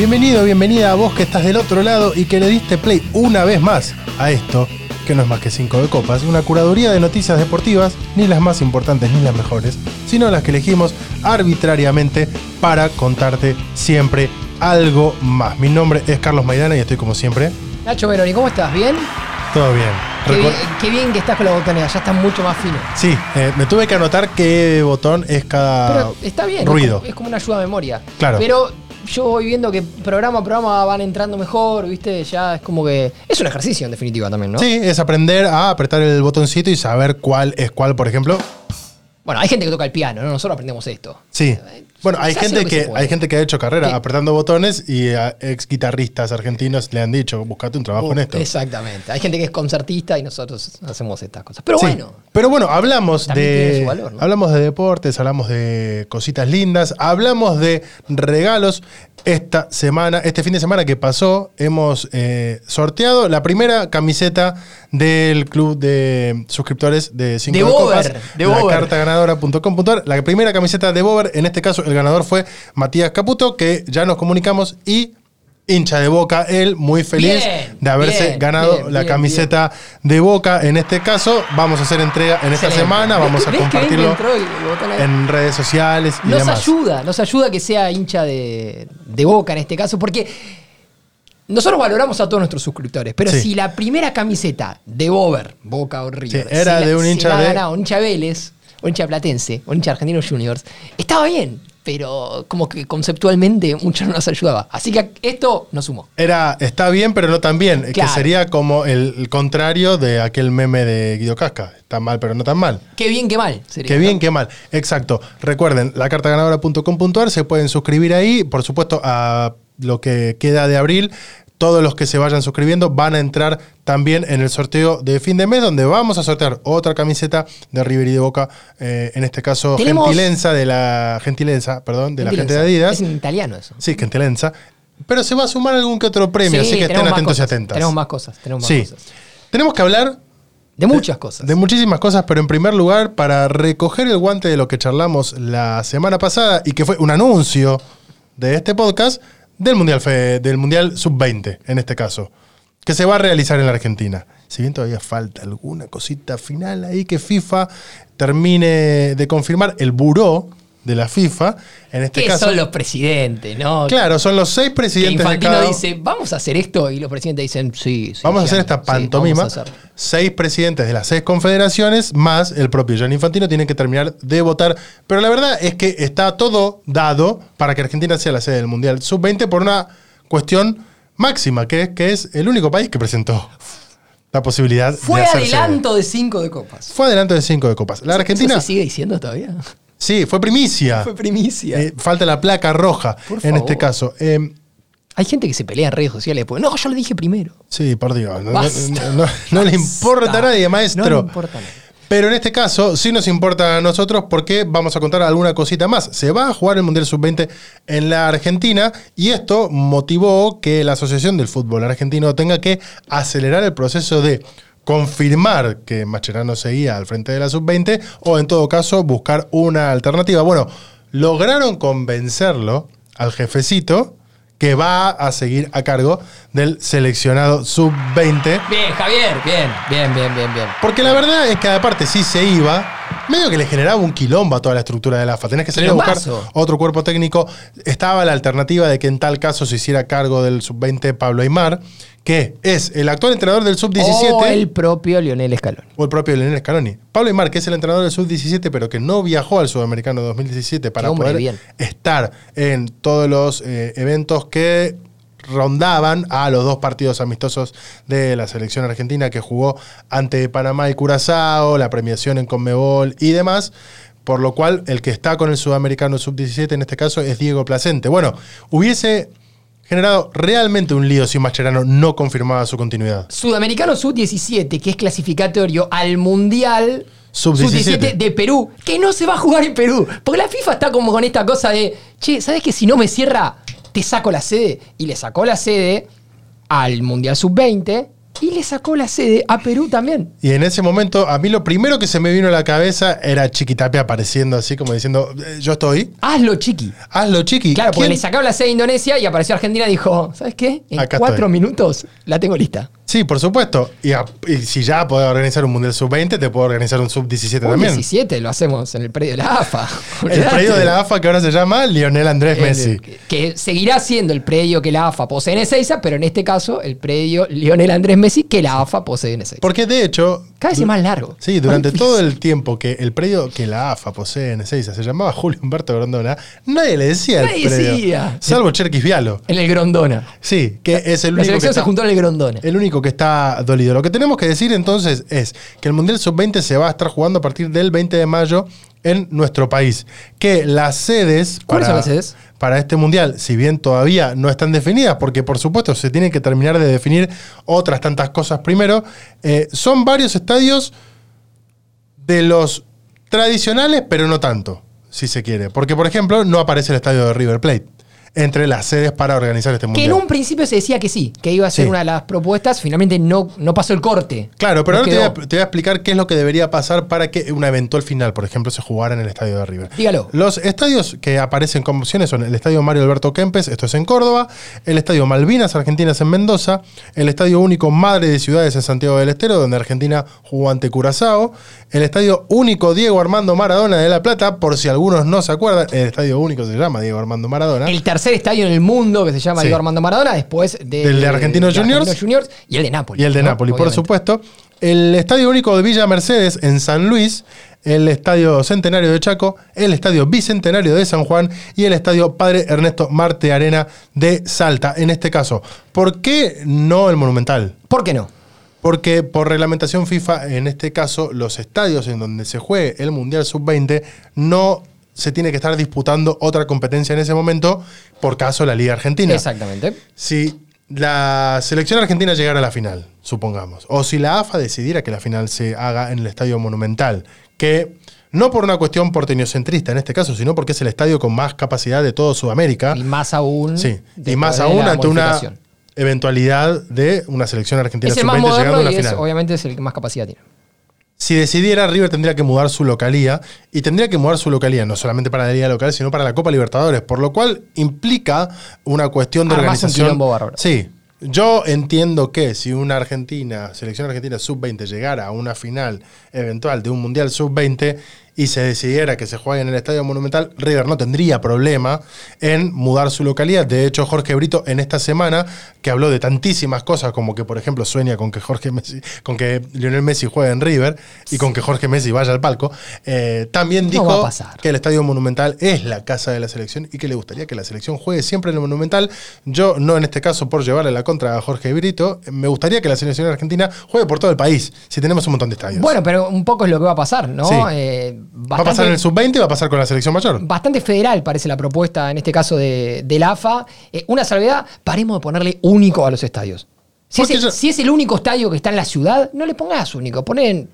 Bienvenido, bienvenida a vos que estás del otro lado y que le diste play una vez más a esto, que no es más que 5 de copas, una curaduría de noticias deportivas, ni las más importantes ni las mejores, sino las que elegimos arbitrariamente para contarte siempre algo más. Mi nombre es Carlos Maidana y estoy como siempre. Nacho Meroni, ¿cómo estás? ¿Bien? Todo bien. Qué, bien qué bien que estás con la botonera, ya está mucho más fino. Sí, eh, me tuve que anotar qué botón es cada Pero está bien, ruido. Es, como, es como una ayuda a memoria. Claro. Pero yo voy viendo que programa a programa van entrando mejor, ¿viste? Ya es como que. Es un ejercicio en definitiva también, ¿no? Sí, es aprender a apretar el botoncito y saber cuál es cuál, por ejemplo. Bueno, hay gente que toca el piano, ¿no? Nosotros aprendemos esto. Sí. Bueno, hay gente que hay gente que ha hecho carrera apretando botones y a ex guitarristas argentinos le han dicho, buscate un trabajo Uh, en esto. Exactamente. Hay gente que es concertista y nosotros hacemos estas cosas. Pero Sí. bueno. Pero bueno, hablamos de hablamos de deportes, hablamos de cositas lindas, hablamos de regalos. Esta semana, este fin de semana que pasó, hemos eh, sorteado la primera camiseta del club de suscriptores de 5 De de Bover, Copas, de la cartaganadora.com.ar. La primera camiseta de Bover, en este caso el ganador fue Matías Caputo, que ya nos comunicamos y hincha de Boca, él muy feliz Bien, de haberse bien, ganado bien, la camiseta de Boca. En este caso, vamos a hacer entrega en esta Excelente. semana, vamos a ¿Ves que bien que compartirlo el- en redes sociales y Nos demás. ayuda, nos ayuda que sea hincha de, de Boca en este caso, porque nosotros valoramos a todos nuestros suscriptores, pero Sí. si la primera camiseta de Bober, Boca o River, Sí, era se de la- un hincha de- ganado un hincha Vélez, un hincha Platense, un hincha de Argentinos Juniors, estaba bien, pero como que conceptualmente mucho no nos ayudaba. Así que esto nos sumó. Era, está bien, pero no tan bien, que Claro. sería como el, el contrario de aquel meme de Guido Casca. Está mal, pero no tan mal. Qué bien, qué mal. sería, Qué ¿no? bien, qué mal. Exacto. Recuerden, la cartaganadora.com.ar se pueden suscribir ahí. Por supuesto, a lo que queda de abril, todos los que se vayan suscribiendo van a entrar también en el sorteo de fin de mes, donde vamos a sortear otra camiseta de River y de Boca. eh, en este caso, Gentilenza de la Gentilenza, perdón, de la gente de. Adidas. Es en italiano eso. Sí, Gentilenza. Pero se va a sumar algún que otro premio, Sí, así que estén atentos y atentas. Tenemos más cosas, tenemos más sí. cosas. Tenemos que hablar De muchas cosas. de muchísimas cosas, pero en primer lugar, para recoger el guante de lo que charlamos la semana pasada y que fue un anuncio de este podcast del Mundial, del mundial Sub-20, en este caso, que se va a realizar en la Argentina. Si bien todavía falta alguna cosita final ahí que FIFA termine de confirmar, el buró de la FIFA, en este ¿Qué caso. son los presidentes, no? Claro, son los seis que presidentes de Infantino cada dice, vamos a hacer esto, y los presidentes dicen, sí, sí. Vamos a hacer esta pantomima. vamos a hacerlo". seis presidentes de las seis confederaciones más el propio Gianni Infantino tienen que terminar de votar. Pero la verdad es que está todo dado para que Argentina sea la sede del Mundial Sub-20 por una cuestión máxima, que es que es el único país que presentó la posibilidad Fue de adelanto de cinco de copas. Fue adelanto de cinco de copas. La Argentina, ¿Eso se sigue diciendo todavía? Sí, fue primicia. Fue primicia. Eh, falta la placa roja Por en este caso. Eh, Hay gente que se pelea en redes sociales después. No, yo lo dije primero. Sí, por Dios. No, Basta. no- no- no le importa a nadie, maestro. No le importa a nadie. Pero en este caso sí nos importa a nosotros porque vamos a contar alguna cosita más. Se va a jugar el Mundial Sub-20 en la Argentina y esto motivó que la Asociación del Fútbol Argentino tenga que acelerar el proceso de confirmar que Mascherano seguía al frente de la Sub-20 o en todo caso buscar una alternativa. Bueno, lograron convencerlo al jefecito que va a seguir a cargo del seleccionado Sub-20. Bien, Javier, bien, bien, bien, bien, bien. Porque la verdad es que aparte si se iba, medio que le generaba un quilombo a toda la estructura de la AFA. Tenés que salir a buscar otro cuerpo técnico. Estaba la alternativa de que en tal caso se hiciera cargo del sub-20 Pablo Aymar, que es el actual entrenador del sub-17 O el propio Lionel Scaloni. o el propio Leonel Scaloni. Pablo Aymar, que es el entrenador del sub-17, pero que no viajó al Sudamericano 2017 para poder bien. estar en todos los eh, eventos que rondaban a los dos partidos amistosos de la selección argentina que jugó ante Panamá y Curazao, la premiación en Conmebol y demás. Por lo cual, el que está con el sudamericano sub-17 en este caso es Diego Placente. Bueno, hubiese generado realmente un lío si Mascherano no confirmaba su continuidad. Sudamericano Sub-17, que es clasificatorio al Mundial Sub-17. de Perú, que no se va a jugar en Perú. Porque la FIFA está como con esta cosa de, che, ¿sabes que si no me cierra, te saco la sede? Y le sacó la sede al Mundial Sub-20 y le sacó la sede a Perú también. Y en ese momento, a mí lo primero que se me vino a la cabeza era Chiquitapia apareciendo así, como diciendo, "Eh, yo estoy, Hazlo, chiqui. hazlo, Chiqui. Claro, porque le sacaron la sede a Indonesia y apareció Argentina y dijo, ¿sabes qué? En Acá cuatro estoy. minutos la tengo lista. Sí, por supuesto. Y, a- y si ya podés organizar un Mundial Sub-20, te puedo organizar un Sub-17 Un también. 17 lo hacemos en el predio de la AFA. El predio de la AFA que ahora se llama Lionel Andrés El- Messi. que, que seguirá siendo el predio que la AFA posee en Ezeiza, pero en este caso el predio Lionel Andrés Messi que la AFA posee en Ezeiza. Porque de hecho. Cada vez es más largo. Sí, durante todo el tiempo que el predio que la AFA posee en Ezeiza se llamaba Julio Humberto Grondona, nadie le decía el Nadie predio. decía. Salvo Cherkis Vialo. En el Grondona. Sí, que es el La único que selección se está- juntó en el Grondona. El único que está dolido. Lo que tenemos que decir entonces es que el Mundial Sub-20 se va a estar jugando a partir del 20 de mayo en nuestro país. Que las sedes ¿Cuáles para, son las sedes? para este Mundial, si bien todavía no están definidas, porque por supuesto se tienen que terminar de definir otras tantas cosas primero, eh, son varios estadios de los tradicionales, pero no tanto, si se quiere. Porque, por ejemplo, no aparece el estadio de River Plate entre las sedes para organizar este Que Mundial. en un principio se decía que sí, que iba a ser Sí. una de las propuestas, finalmente no, no pasó el corte. Claro, pero No ahora te voy, a, quedó. te voy a explicar qué es lo que debería pasar para que una eventual final, por ejemplo, se jugara en el estadio de River. Dígalo. Los estadios que aparecen como opciones son el estadio Mario Alberto Kempes, esto es en Córdoba, el estadio Malvinas Argentinas en Mendoza, el estadio único Madre de Ciudades en Santiago del Estero, donde Argentina jugó ante Curazao, el estadio único Diego Armando Maradona de La Plata, por si algunos no se acuerdan, el estadio único se llama Diego Armando Maradona. El tercer estadio en el mundo que se llama Sí. Diego Armando Maradona, después de, Del de Argentinos Juniors. Juniors y el de Nápoles. Y el de ¿no? Nápoles, por supuesto. El Estadio Único de Villa Mercedes en San Luis, el Estadio Centenario de Chaco, el Estadio Bicentenario de San Juan y el Estadio Padre Ernesto Marte Arena de Salta. En este caso, ¿por qué no el Monumental? ¿Por qué no? Porque por reglamentación FIFA, en este caso, los estadios en donde se juegue el Mundial Sub-20 no se tiene que estar disputando otra competencia en ese momento, por caso la Liga Argentina. Exactamente. Si la selección argentina llegara a la final, supongamos, o si la AFA decidiera que la final se haga en el Estadio Monumental, que no por una cuestión porteñocentrista en este caso, sino porque es el estadio con más capacidad de todo Sudamérica, Y más aún. sí, y más aún ante una. Eventualidad de una selección argentina Es el más sub-20 llegando a una y es, final. obviamente es el que más capacidad tiene. Si decidiera, River tendría que mudar su localía y tendría que mudar su localía no solamente para la Liga Local, sino para la Copa Libertadores, por lo cual implica una cuestión de organización. Sí. Yo entiendo que si una Argentina, selección argentina sub-20 llegara a una final eventual de un Mundial sub-20 y se decidiera que se juegue en el Estadio Monumental, River no tendría problema en mudar su localidad. De hecho, Jorge Brito en esta semana, que habló de tantísimas cosas, como que, por ejemplo, sueña con que Jorge Messi, con que Lionel Messi juegue en River y con que Jorge Messi vaya al palco, eh, también No dijo que el Estadio Monumental es la casa de la selección y que le gustaría que la selección juegue siempre en el Monumental. Yo, no en este caso por llevarle la contra a Jorge Brito, me gustaría que la selección argentina juegue por todo el país, si tenemos un montón de estadios. Bueno, pero un poco es lo que va a pasar, ¿no? Sí. Eh, va a pasar en el sub-20 y va a pasar con la selección mayor. Bastante federal parece la propuesta, en este caso de, del AFA. Eh, una salvedad, paremos de ponerle único a los estadios. Si es, el, yo- si es el único estadio que está en la ciudad, no le pongas único, ponen,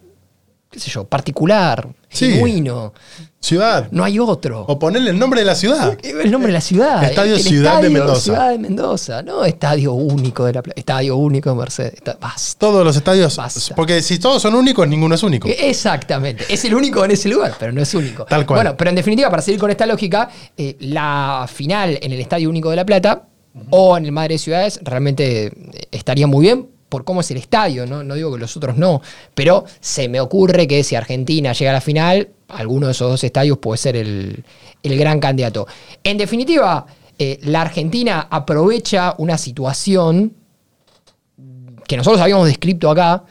qué sé yo, particular, Sí. genuino, Ciudad. no hay otro. O ponerle el nombre de la ciudad. El nombre de la ciudad. Estadio El- el Ciudad de Mendoza. Ciudad de Mendoza, no estadio único de la Estadio único de Mercedes. Basta. Todos los estadios. Basta. Porque si todos son únicos, ninguno es único. Exactamente. Es el único en ese lugar, pero no es único. Tal cual. Bueno, pero en definitiva, para seguir con esta lógica, eh, la final en el Estadio Único de La Plata o en el Madre de Ciudades realmente eh, estaría muy bien por cómo es el estadio, ¿no? No digo que los otros no, pero se me ocurre que si Argentina llega a la final, alguno de esos dos estadios puede ser el, el gran candidato. En definitiva, eh, la Argentina aprovecha una situación que nosotros habíamos descrito acá,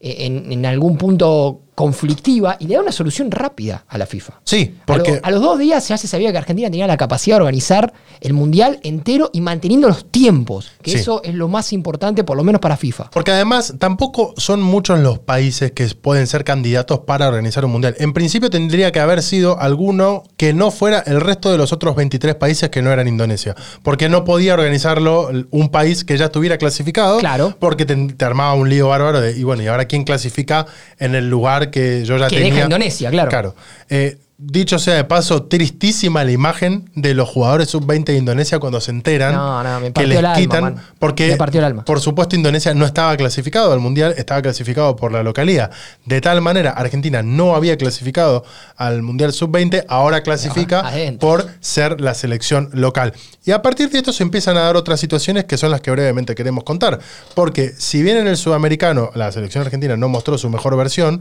eh, en, en algún punto conflictiva, y le da una solución rápida a la FIFA. Sí, A, lo- porque. a los dos días ya se sabía que Argentina tenía la capacidad de organizar el mundial entero y manteniendo los tiempos, que Sí. eso es lo más importante, por lo menos para FIFA. Porque además tampoco son muchos los países que pueden ser candidatos para organizar un mundial. En principio tendría que haber sido alguno que no fuera el resto de los otros 23 países que no eran Indonesia. Porque no podía organizarlo un país que ya estuviera clasificado. Claro. Porque te, te armaba un lío bárbaro de, y bueno, ¿y ahora quién clasifica en el lugar que yo ya Que tenía? deja Indonesia, claro. Claro. Eh, Dicho sea de paso, tristísima la imagen de los jugadores sub-20 de Indonesia cuando se enteran No, no, me que les el quitan. porque, Me partió el alma. por supuesto, Indonesia no estaba clasificado al mundial, estaba clasificado por la localía. De tal manera, Argentina no había clasificado al mundial sub-20, ahora clasifica por ser la selección local. Y a partir de esto se empiezan a dar otras situaciones que son las que brevemente queremos contar. Porque si bien en el sudamericano la selección argentina no mostró su mejor versión,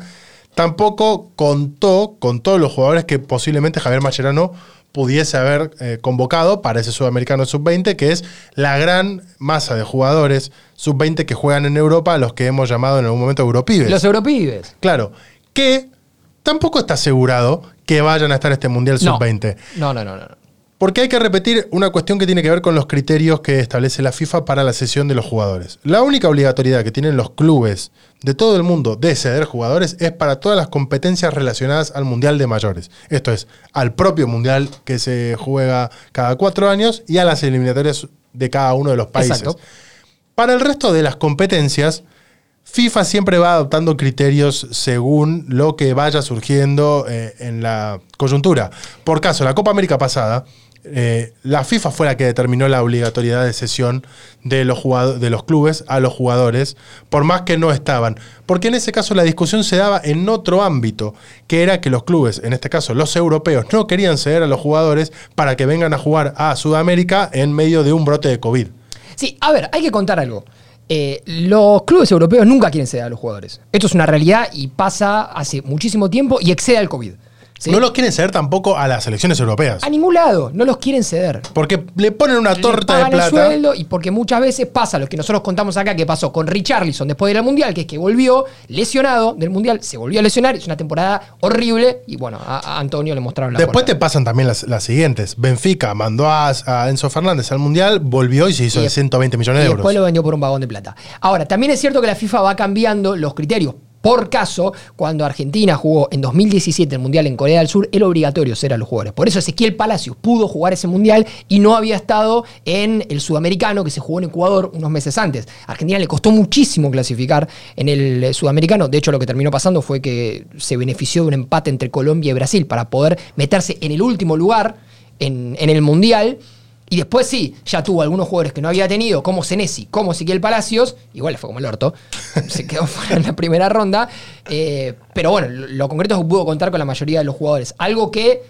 tampoco contó con todos los jugadores que posiblemente Javier Mascherano pudiese haber eh, convocado para ese sudamericano sub-20, que es la gran masa de jugadores sub-20 que juegan en Europa, a los que hemos llamado en algún momento europibes. Los europibes. Claro, que tampoco está asegurado que vayan a estar este Mundial No. sub-20. No, no, no, no. Porque hay que repetir una cuestión que tiene que ver con los criterios que establece la FIFA para la cesión de los jugadores. La única obligatoriedad que tienen los clubes de todo el mundo de ceder jugadores es para todas las competencias relacionadas al Mundial de Mayores. Esto es, al propio Mundial que se juega cada cuatro años y a las eliminatorias de cada uno de los países. Exacto. Para el resto de las competencias, FIFA siempre va adoptando criterios según lo que vaya surgiendo eh, en la coyuntura. Por caso, la Copa América pasada, eh, la FIFA fue la que determinó la obligatoriedad de cesión de los, de los clubes a los jugadores, por más que no estaban. Porque en ese caso la discusión se daba en otro ámbito, que era que los clubes, en este caso los europeos, no querían ceder a los jugadores para que vengan a jugar a Sudamérica en medio de un brote de COVID. Sí, a ver, hay que contar algo. Eh, los clubes europeos nunca quieren ceder a los jugadores. Esto es una realidad y pasa hace muchísimo tiempo y excede al COVID. ¿Sí? No los quieren ceder tampoco a las selecciones europeas. A ningún lado, no los quieren ceder. Porque le ponen una Le torta de pagan el plata. sueldo y porque muchas veces pasa lo que nosotros contamos acá que pasó con Richarlison después de ir al Mundial, que es que volvió lesionado del Mundial, se volvió a lesionar, es una temporada horrible y bueno, a, a Antonio le mostraron la Después te pasan también las, las siguientes. Benfica mandó a, a Enzo Fernández al Mundial, volvió y se hizo Y de de- 120 millones y de después euros. lo vendió por un vagón de plata. Ahora, también es cierto que la FIFA va cambiando los criterios. Por caso, cuando Argentina jugó en 2017 el Mundial en Corea del Sur, era obligatorio ser a los jugadores. Por eso Ezequiel Palacios pudo jugar ese Mundial y no había estado en el Sudamericano que se jugó en Ecuador unos meses antes. A Argentina le costó muchísimo clasificar en el eh, Sudamericano. De hecho, lo que terminó pasando fue que se benefició de un empate entre Colombia y Brasil para poder meterse en el último lugar en el Mundial. Y después sí, ya tuvo algunos jugadores que no había tenido, como Senesi, como Ezequiel Palacios, igual fue como el orto, se quedó fuera en la primera ronda, eh, pero bueno, lo, lo concreto es que pudo contar con la mayoría de los jugadores, algo que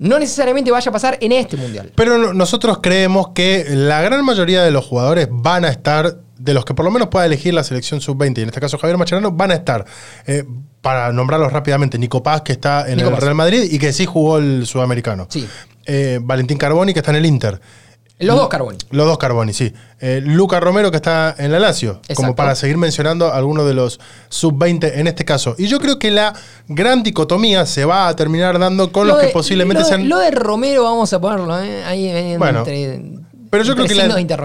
no necesariamente vaya a pasar en este Mundial. Pero no- nosotros creemos que la gran mayoría de los jugadores van a estar, de los que por lo menos pueda elegir la selección sub-20, y en este caso Javier Macherano, van a estar. eh, para nombrarlos rápidamente, Nico Paz, que está en Nico el Paz. Real Madrid y que sí jugó el sudamericano. Sí. Eh, Valentín Carboni, que está en el Inter. Los dos Carboni. Los dos Carboni, sí. Eh, Luca Romero, que está en la Lazio, como para seguir mencionando algunos de los sub-20 en este caso. Y yo creo que la gran dicotomía se va a terminar dando con Lo los que posiblemente lo de, sean. Lo de Romero vamos a ponerlo ¿eh? ahí en- Bueno, entre, Pero yo creo que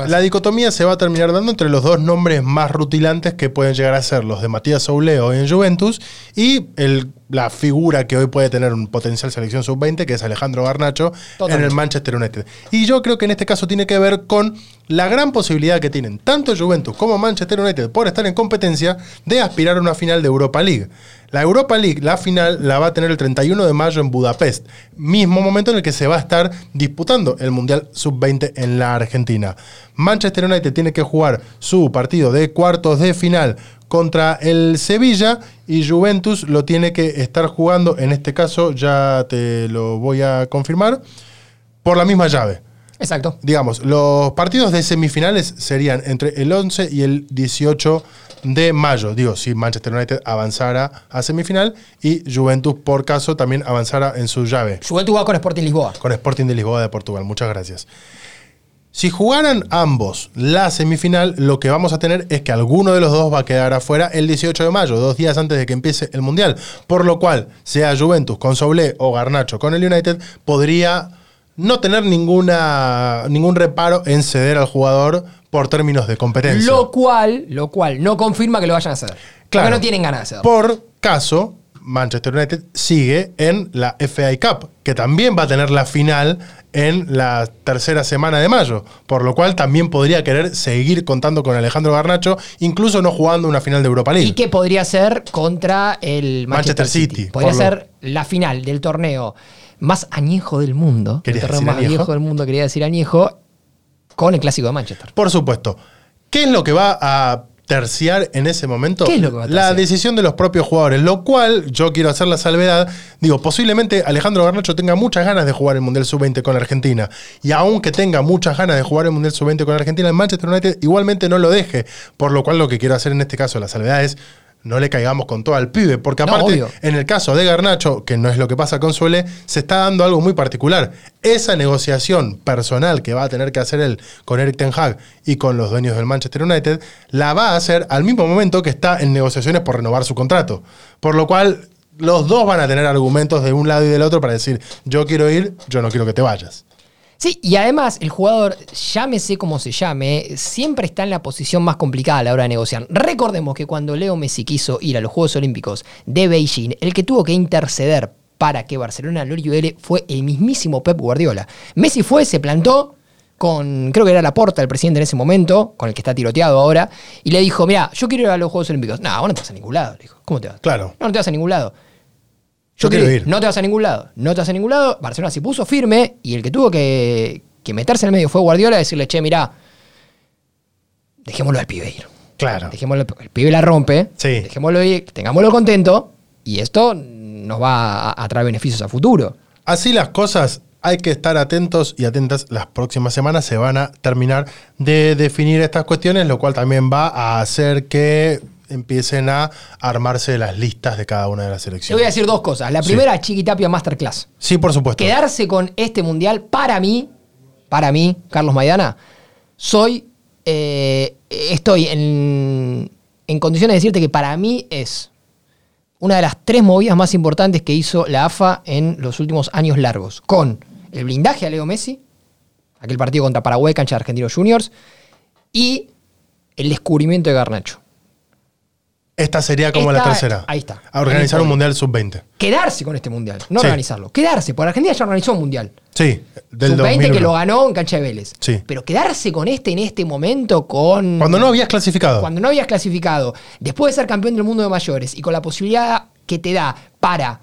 la, dicotomía se va a terminar dando entre los dos nombres más rutilantes que pueden llegar a ser los de Matías Souleo en Juventus y el- la figura que hoy puede tener un potencial selección sub-20, que es Alejandro Garnacho en el Manchester United. Y yo creo que en este caso tiene que ver con la gran posibilidad que tienen tanto Juventus como Manchester United por estar en competencia de aspirar a una final de Europa League. La Europa League, la final, la va a tener el 31 de mayo en Budapest, mismo momento en el que se va a estar disputando el Mundial Sub-20 en la Argentina. Manchester United tiene que jugar su partido de cuartos de final contra el Sevilla y Juventus lo tiene que estar jugando, en este caso ya te lo voy a confirmar, por la misma llave. Exacto. Digamos, los partidos de semifinales serían entre el 11 y el 18 de mayo. Digo, si Manchester United avanzara a semifinal y Juventus, por caso, también avanzara en su llave Juventus va con Sporting Lisboa. con Sporting de Lisboa de Portugal. Muchas gracias. Si jugaran ambos la semifinal, lo que vamos a tener es que alguno de los dos va a quedar afuera el 18 de mayo, dos días antes de que empiece el Mundial. Por lo cual, sea Juventus con Soblé o Garnacho con el United, podría no tener ninguna, ningún reparo en ceder al jugador por términos de competencia. Lo cual, lo cual no confirma que lo vayan a hacer. Claro. Porque no tienen ganas de hacerlo. Por caso, Manchester United sigue en la FA Cup, que también va a tener la final en la tercera semana de mayo, por lo cual también podría querer seguir contando con Alejandro Garnacho, incluso no jugando una final de Europa League. Y que podría ser contra el Manchester, Manchester City. City, Podría lo- ser la final del torneo más añejo del mundo. El ¿Querías torneo más añejo? viejo del mundo, quería decir añejo, con el clásico de Manchester. Por supuesto. ¿Qué es lo que va a terciar en ese momento? ¿Qué es lo que va a La decisión de los propios jugadores, lo cual yo quiero hacer la salvedad. Digo, posiblemente Alejandro Garnacho tenga muchas ganas de jugar el Mundial Sub-20 con la Argentina. Y aunque tenga muchas ganas de jugar el Mundial Sub-20 con la Argentina, el Manchester United igualmente no lo deje. Por lo cual lo que quiero hacer en este caso, la salvedad es no le caigamos con todo al pibe, porque aparte, en el caso de Garnacho, que no es lo que pasa con Suele, se está dando algo muy particular. Esa negociación personal que va a tener que hacer él con Eric Ten Hag y con los dueños del Manchester United, la va a hacer al mismo momento que está en negociaciones por renovar su contrato. Por lo cual, los dos van a tener argumentos de un lado y del otro para decir, yo quiero ir, yo no quiero que te vayas. Sí, y además el jugador, llámese como se llame, siempre está en la posición más complicada a la hora de negociar. Recordemos que cuando Leo Messi quiso ir a los Juegos Olímpicos de Beijing, el que tuvo que interceder para que Barcelona lo libere fue el mismísimo Pep Guardiola. Messi fue, se plantó con, creo que era Laporta, el presidente en ese momento, con el que está tiroteado ahora, y le dijo, mira, yo quiero ir a los Juegos Olímpicos. No, vos no te vas a ningún lado. Le dijo, ¿cómo te vas? Claro. No, no te vas a ningún lado. Yo quiero ir. No te vas a ningún lado. No te vas a ningún lado. Barcelona se puso firme y el que tuvo que, que meterse en el medio fue Guardiola y decirle, che, mirá, dejémoslo al pibe ir. Claro. Dejémoslo, el pibe la rompe. Sí. Dejémoslo ir, tengámoslo contento y esto nos va a, a traer beneficios a futuro. Así las cosas, hay que estar atentos y atentas. Las próximas semanas se van a terminar de definir estas cuestiones, lo cual también va a hacer que empiecen a armarse las listas de cada una de las Te voy a selecciones. decir dos cosas. La Sí. primera, Chiquitapia Masterclass. Sí, por supuesto. Quedarse con este mundial, para mí, para mí, Carlos Maidana, soy, eh, estoy en, en condiciones de decirte que para mí es una de las tres movidas más importantes que hizo la AFA en los últimos años largos, con el blindaje a Leo Messi, aquel partido contra Paraguay, cancha de Argentinos Juniors, y el descubrimiento de Garnacho. Esta sería como la tercera. ahí está. A organizar un. Mundial Sub-20. Quedarse con este mundial, no Sí. organizarlo. Quedarse, porque Argentina ya organizó un mundial. Sí, del Sub-20 2001. que lo ganó en cancha de Vélez. Sí. Pero quedarse con este en este momento, con. Cuando no habías clasificado. Cuando no habías clasificado, después de ser campeón del mundo de mayores y con la posibilidad que te da para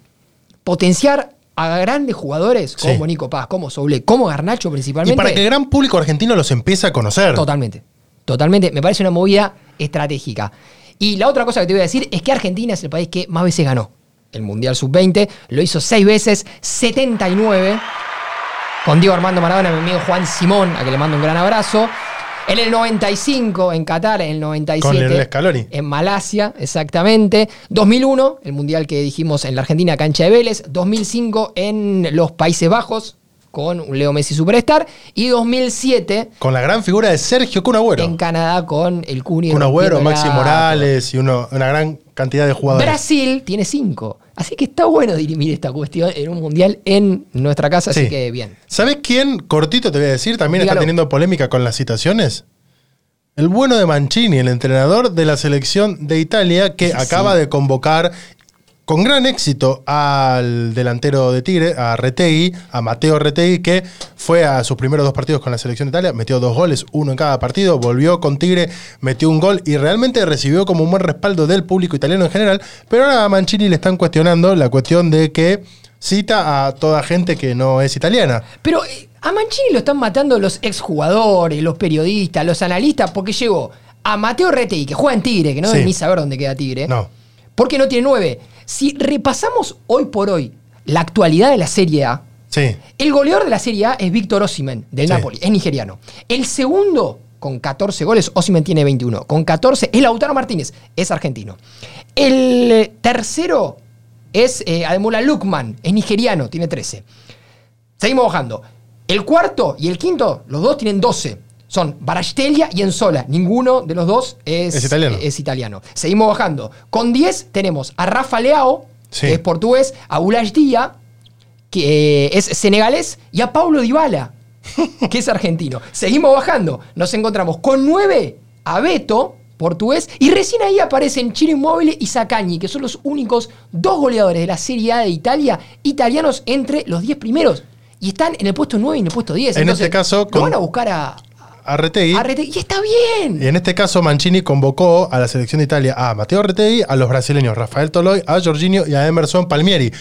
potenciar a grandes jugadores Sí. como Nico Paz, como Soule, como Garnacho y principalmente. para que el gran público argentino los empiece a conocer. Totalmente. Totalmente. Me parece una movida estratégica. Y la otra cosa que te voy a decir es que Argentina es el país que más veces ganó el Mundial Sub-20. Lo hizo seis veces, 79. Con Diego Armando Maradona, mi amigo Juan Simón, a que le mando un gran abrazo. En el 95 en Qatar, en el 97 Con Lionel Scaloni. en Malasia, exactamente. 2001, el mundial que dijimos en la Argentina, cancha de Vélez. 2005 en los Países Bajos, con un Leo Messi Superstar. Y 2007 Con la gran figura de Sergio Kun Agüero. en Canadá con el Cuni. Kun Agüero, rompiéndola. Maxi Morales y uno- una gran cantidad de jugadores. Brasil tiene cinco. Así que está bueno dirimir esta cuestión en un mundial en nuestra casa, así Sí. que bien. ¿Sabes quién, cortito te voy a decir, también Dígalo. está teniendo polémica con las citaciones? El bueno de Mancini, el entrenador de la selección de Italia, que Sí. acaba de convocar con gran éxito al delantero de Tigre, a Retegui, a Mateo Retegui, que fue a sus primeros dos partidos con la selección de Italia, metió dos goles, uno en cada partido, volvió con Tigre, metió un gol y realmente recibió como un buen respaldo del público italiano en general, pero ahora a Mancini le están cuestionando la cuestión de que cita a toda gente que no es italiana. Pero eh, a Mancini lo están matando los exjugadores, los periodistas, los analistas, porque llegó a Mateo Retegui, que juega en Tigre, que no Sí. debe ni saber dónde queda Tigre. No. Porque no tiene nueve. Si repasamos hoy por hoy la actualidad de la Serie A, Sí. El goleador de la Serie A es Víctor Osimen, del Sí. Napoli, es nigeriano. El segundo, con 14 goles, Osimen tiene 21. Con 14 es Lautaro Martínez, es argentino. El eh, tercero es eh, Ademola Lukman, es nigeriano, tiene 13. Seguimos bajando. El cuarto y el quinto, los dos tienen 12. Son Barasteglia y Enzola. Ninguno de los dos es, Es italiano. es italiano. Seguimos bajando. Con 10 tenemos a Rafa Leao, Sí. que es portugués, a Ulash Díaz, que eh, es senegalés, y a Paulo Dybala, que es argentino. Seguimos bajando. Nos encontramos con 9 a Beto, portugués. Y recién ahí aparecen Chino Immobile y Zaccagni, que son los únicos dos goleadores de la Serie A de Italia, italianos entre los 10 primeros. Y están en el puesto 9 y en el puesto 10. En Entonces, este caso, con- van a buscar a, A Retegui. a Rete- Y está bien. Y en este caso, Mancini convocó a la selección de Italia a Matteo Retegui, a los brasileños Rafael Toloy, a Jorginho y a Emerson Palmieri.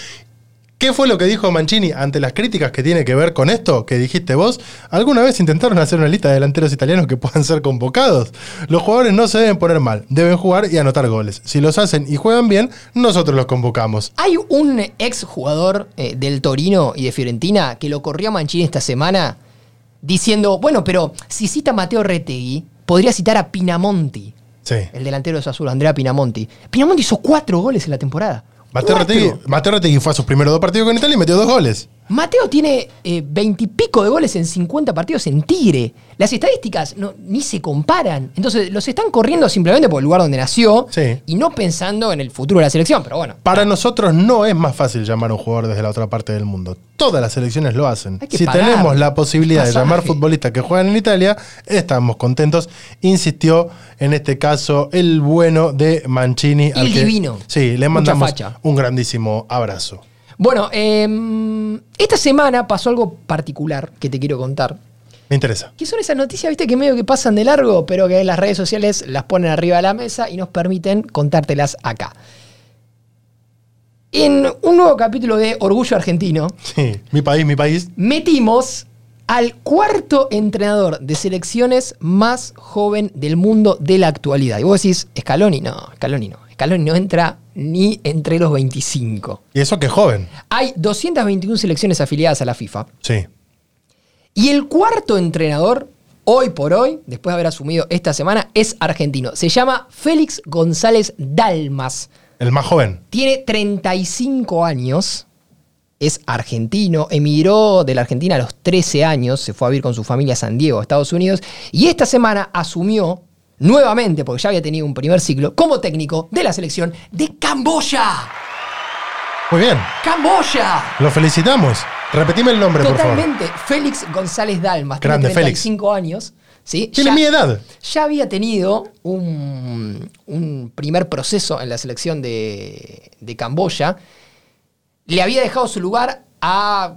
¿Qué fue lo que dijo Mancini ante las críticas que tiene que ver con esto que dijiste vos? ¿Alguna vez intentaron hacer una lista de delanteros italianos que puedan ser convocados? Los jugadores no se deben poner mal, deben jugar y anotar goles. Si los hacen y juegan bien, nosotros los convocamos. Hay un ex jugador eh, del Torino y de Fiorentina que lo corrió a Mancini esta semana diciendo, bueno, pero si cita a Mateo Retegui, podría citar a Pinamonti, Sí. el delantero de su azul, Andrea Pinamonti. Pinamonti hizo cuatro goles en la temporada. Mateo. Retegui, Mateo Retegui fue a sus primeros dos partidos con Italia y metió dos goles. Mateo tiene veintipico de goles en 50 partidos en Tigre. Las estadísticas no, ni se comparan. Entonces los están corriendo simplemente por el lugar donde nació Sí. y no pensando en el futuro de la selección. Pero bueno, Para nosotros no es más fácil llamar a un jugador desde la otra parte del mundo. Todas las selecciones lo hacen. Si pagar tenemos la posibilidad de llamar futbolistas que juegan en Italia, estamos contentos. Insistió en este caso el bueno de Mancini. El divino. Sí, le mandamos un grandísimo abrazo. Bueno, em, esta semana pasó algo particular que te quiero contar. Me interesa. Que son esas noticias, viste, que medio que pasan de largo, pero que en las redes sociales las ponen arriba de la mesa y nos permiten contártelas acá. En un nuevo capítulo de Orgullo Argentino, Sí, mi país, mi país. metimos al cuarto entrenador de selecciones más joven del mundo de la actualidad. Y vos decís, Scaloni, no, Scaloni no. Scaloni no entra ni entre los 25. Y eso que es joven. Hay 221 selecciones afiliadas a la FIFA. Sí. Y el cuarto entrenador, hoy por hoy, después de haber asumido esta semana, es argentino. Se llama Félix González Dalmas. El más joven. Tiene 35 años. Es argentino. Emigró de la Argentina a los 13 años. Se fue a vivir con su familia a San Diego, Estados Unidos. Y esta semana asumió nuevamente, porque ya había tenido un primer ciclo, como técnico de la selección de Camboya. Muy bien. ¡Camboya! Lo felicitamos. Repetime el nombre, por favor. Totalmente. Félix González Dalmas. tiene Grande, 35 años. ¿sí? Tiene Ya- mi edad. Ya había tenido un, un primer proceso en la selección de, de Camboya. Le había dejado su lugar a,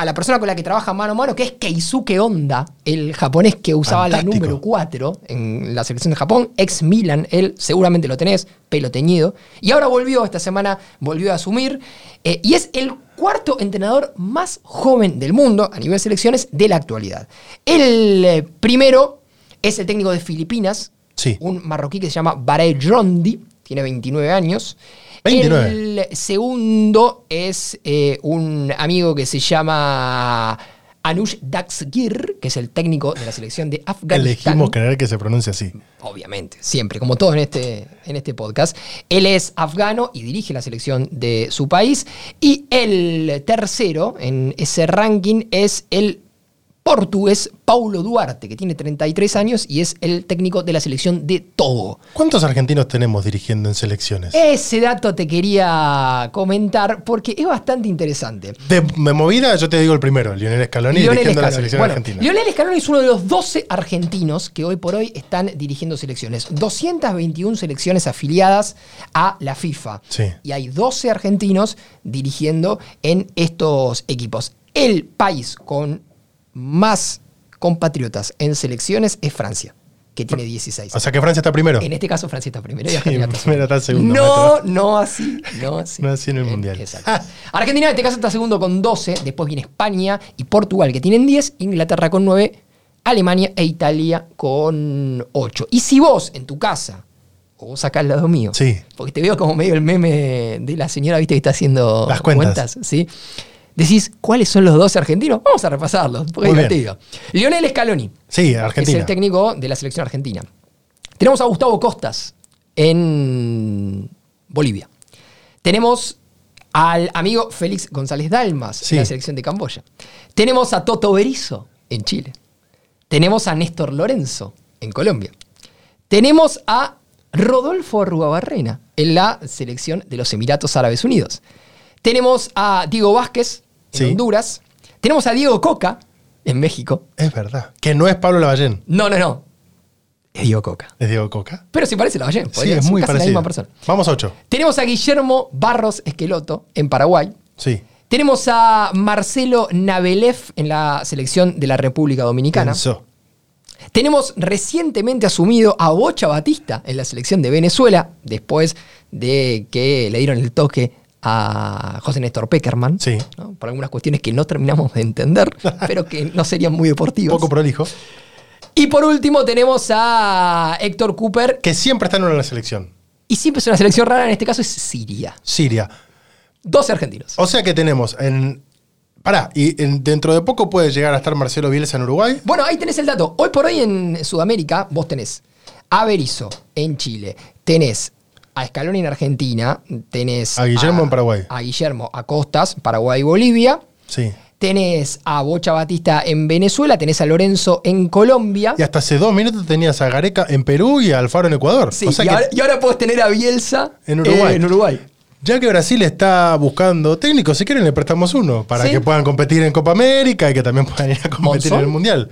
a la persona con la que trabaja mano a mano, que es Keisuke Honda, el japonés que usaba Fantástico. la número 4 en la selección de Japón, ex Milan, él seguramente lo tenés, pelo teñido. Y ahora volvió, esta semana volvió a asumir. eh, y es el cuarto entrenador más joven del mundo a nivel selecciones de la actualidad. El eh, primero es el técnico de Filipinas, Sí. un marroquí que se llama Baré Rondi, tiene 29 años. 29. El segundo es eh, un amigo que se llama Anush Daxgir, que es el técnico de la selección de Afganistán. Elegimos creer que se pronuncia así. Obviamente, siempre, como todos en este, en este podcast. Él es afgano y dirige la selección de su país. Y el tercero en ese ranking es el portugués Paulo Duarte, que tiene 33 años y es el técnico de la selección de Togo. ¿Cuántos argentinos tenemos dirigiendo en selecciones? Ese dato te quería comentar porque es bastante interesante. De, de movida, yo te digo el primero, Lionel Scaloni Lionel dirigiendo la Scaloni. selección Bueno, argentina. Lionel Scaloni es uno de los 12 argentinos que hoy por hoy están dirigiendo selecciones. 221 selecciones afiliadas a la FIFA. Sí. Y hay 12 argentinos dirigiendo en estos equipos. El país con más compatriotas en selecciones es Francia, que tiene 16. O sea que Francia está primero. En este caso, Francia está primero y Sí, Argentina está primero está segundo, No, no así, no así. No así en el Eh, Mundial. Exacto. Argentina en este caso está segundo con 12, después viene España y Portugal que tienen 10, Inglaterra con 9, Alemania e Italia con 8. Y si vos en tu casa, o vos acá al lado mío, Sí. porque te veo como medio el meme de la señora, viste, que está haciendo Las cuentas. ¿sí? Decís, ¿cuáles son los 12 argentinos? Vamos a repasarlos, porque es Muy bien. divertido. Lionel Scaloni, Sí, es Argentina. el técnico de la selección argentina. Tenemos a Gustavo Costas en Bolivia. Tenemos al amigo Félix González Dalmas Sí. en la selección de Camboya. Tenemos a Toto Berizo en Chile. Tenemos a Néstor Lorenzo en Colombia. Tenemos a Rodolfo Arruabarrena en la selección de los Emiratos Árabes Unidos. Tenemos a Diego Vázquez en Sí. Honduras. Tenemos a Diego Coca en México. Es verdad. Que no es Pablo Lavallén. No, no, no. Es Diego Coca. Es Diego Coca. Pero si parece la Ballén. Sí, es muy casi la parecido. misma persona. Vamos a ocho. Tenemos a Guillermo Barros Esqueloto en Paraguay. Sí. Tenemos a Marcelo Navelev en la selección de la República Dominicana. Pensó. Tenemos recientemente asumido a Bocha Batista en la selección de Venezuela, después de que le dieron el toque a José Néstor Peckerman. Sí. ¿no? Por algunas cuestiones que no terminamos de entender, pero que no serían muy deportivas. Poco prolijo. Y por último tenemos a Héctor Cooper, Que siempre está en una selección. y siempre es una selección rara, en este caso es Siria. Siria. 12 argentinos. O sea que tenemos en. Pará, y en- dentro de poco puede llegar a estar Marcelo Bielsa en Uruguay. Bueno, ahí tenés el dato. Hoy por hoy en Sudamérica vos tenés a Berizzo en Chile, tenés a Scaloni en Argentina, tenés A Guillermo en Paraguay. A Guillermo a Costas, Paraguay y Bolivia. Sí. Tenés a Bocha Batista en Venezuela, tenés a Lorenzo en Colombia. Y hasta hace dos minutos tenías a Gareca en Perú y a Alfaro en Ecuador. Sí, o sea y, que ahora, y ahora podés tener a Bielsa En Uruguay. eh, en Uruguay. ya que Brasil está buscando técnicos, si quieren le prestamos uno para Sí. que puedan competir en Copa América y que también puedan ir a competir ¿Monzón? en el Mundial.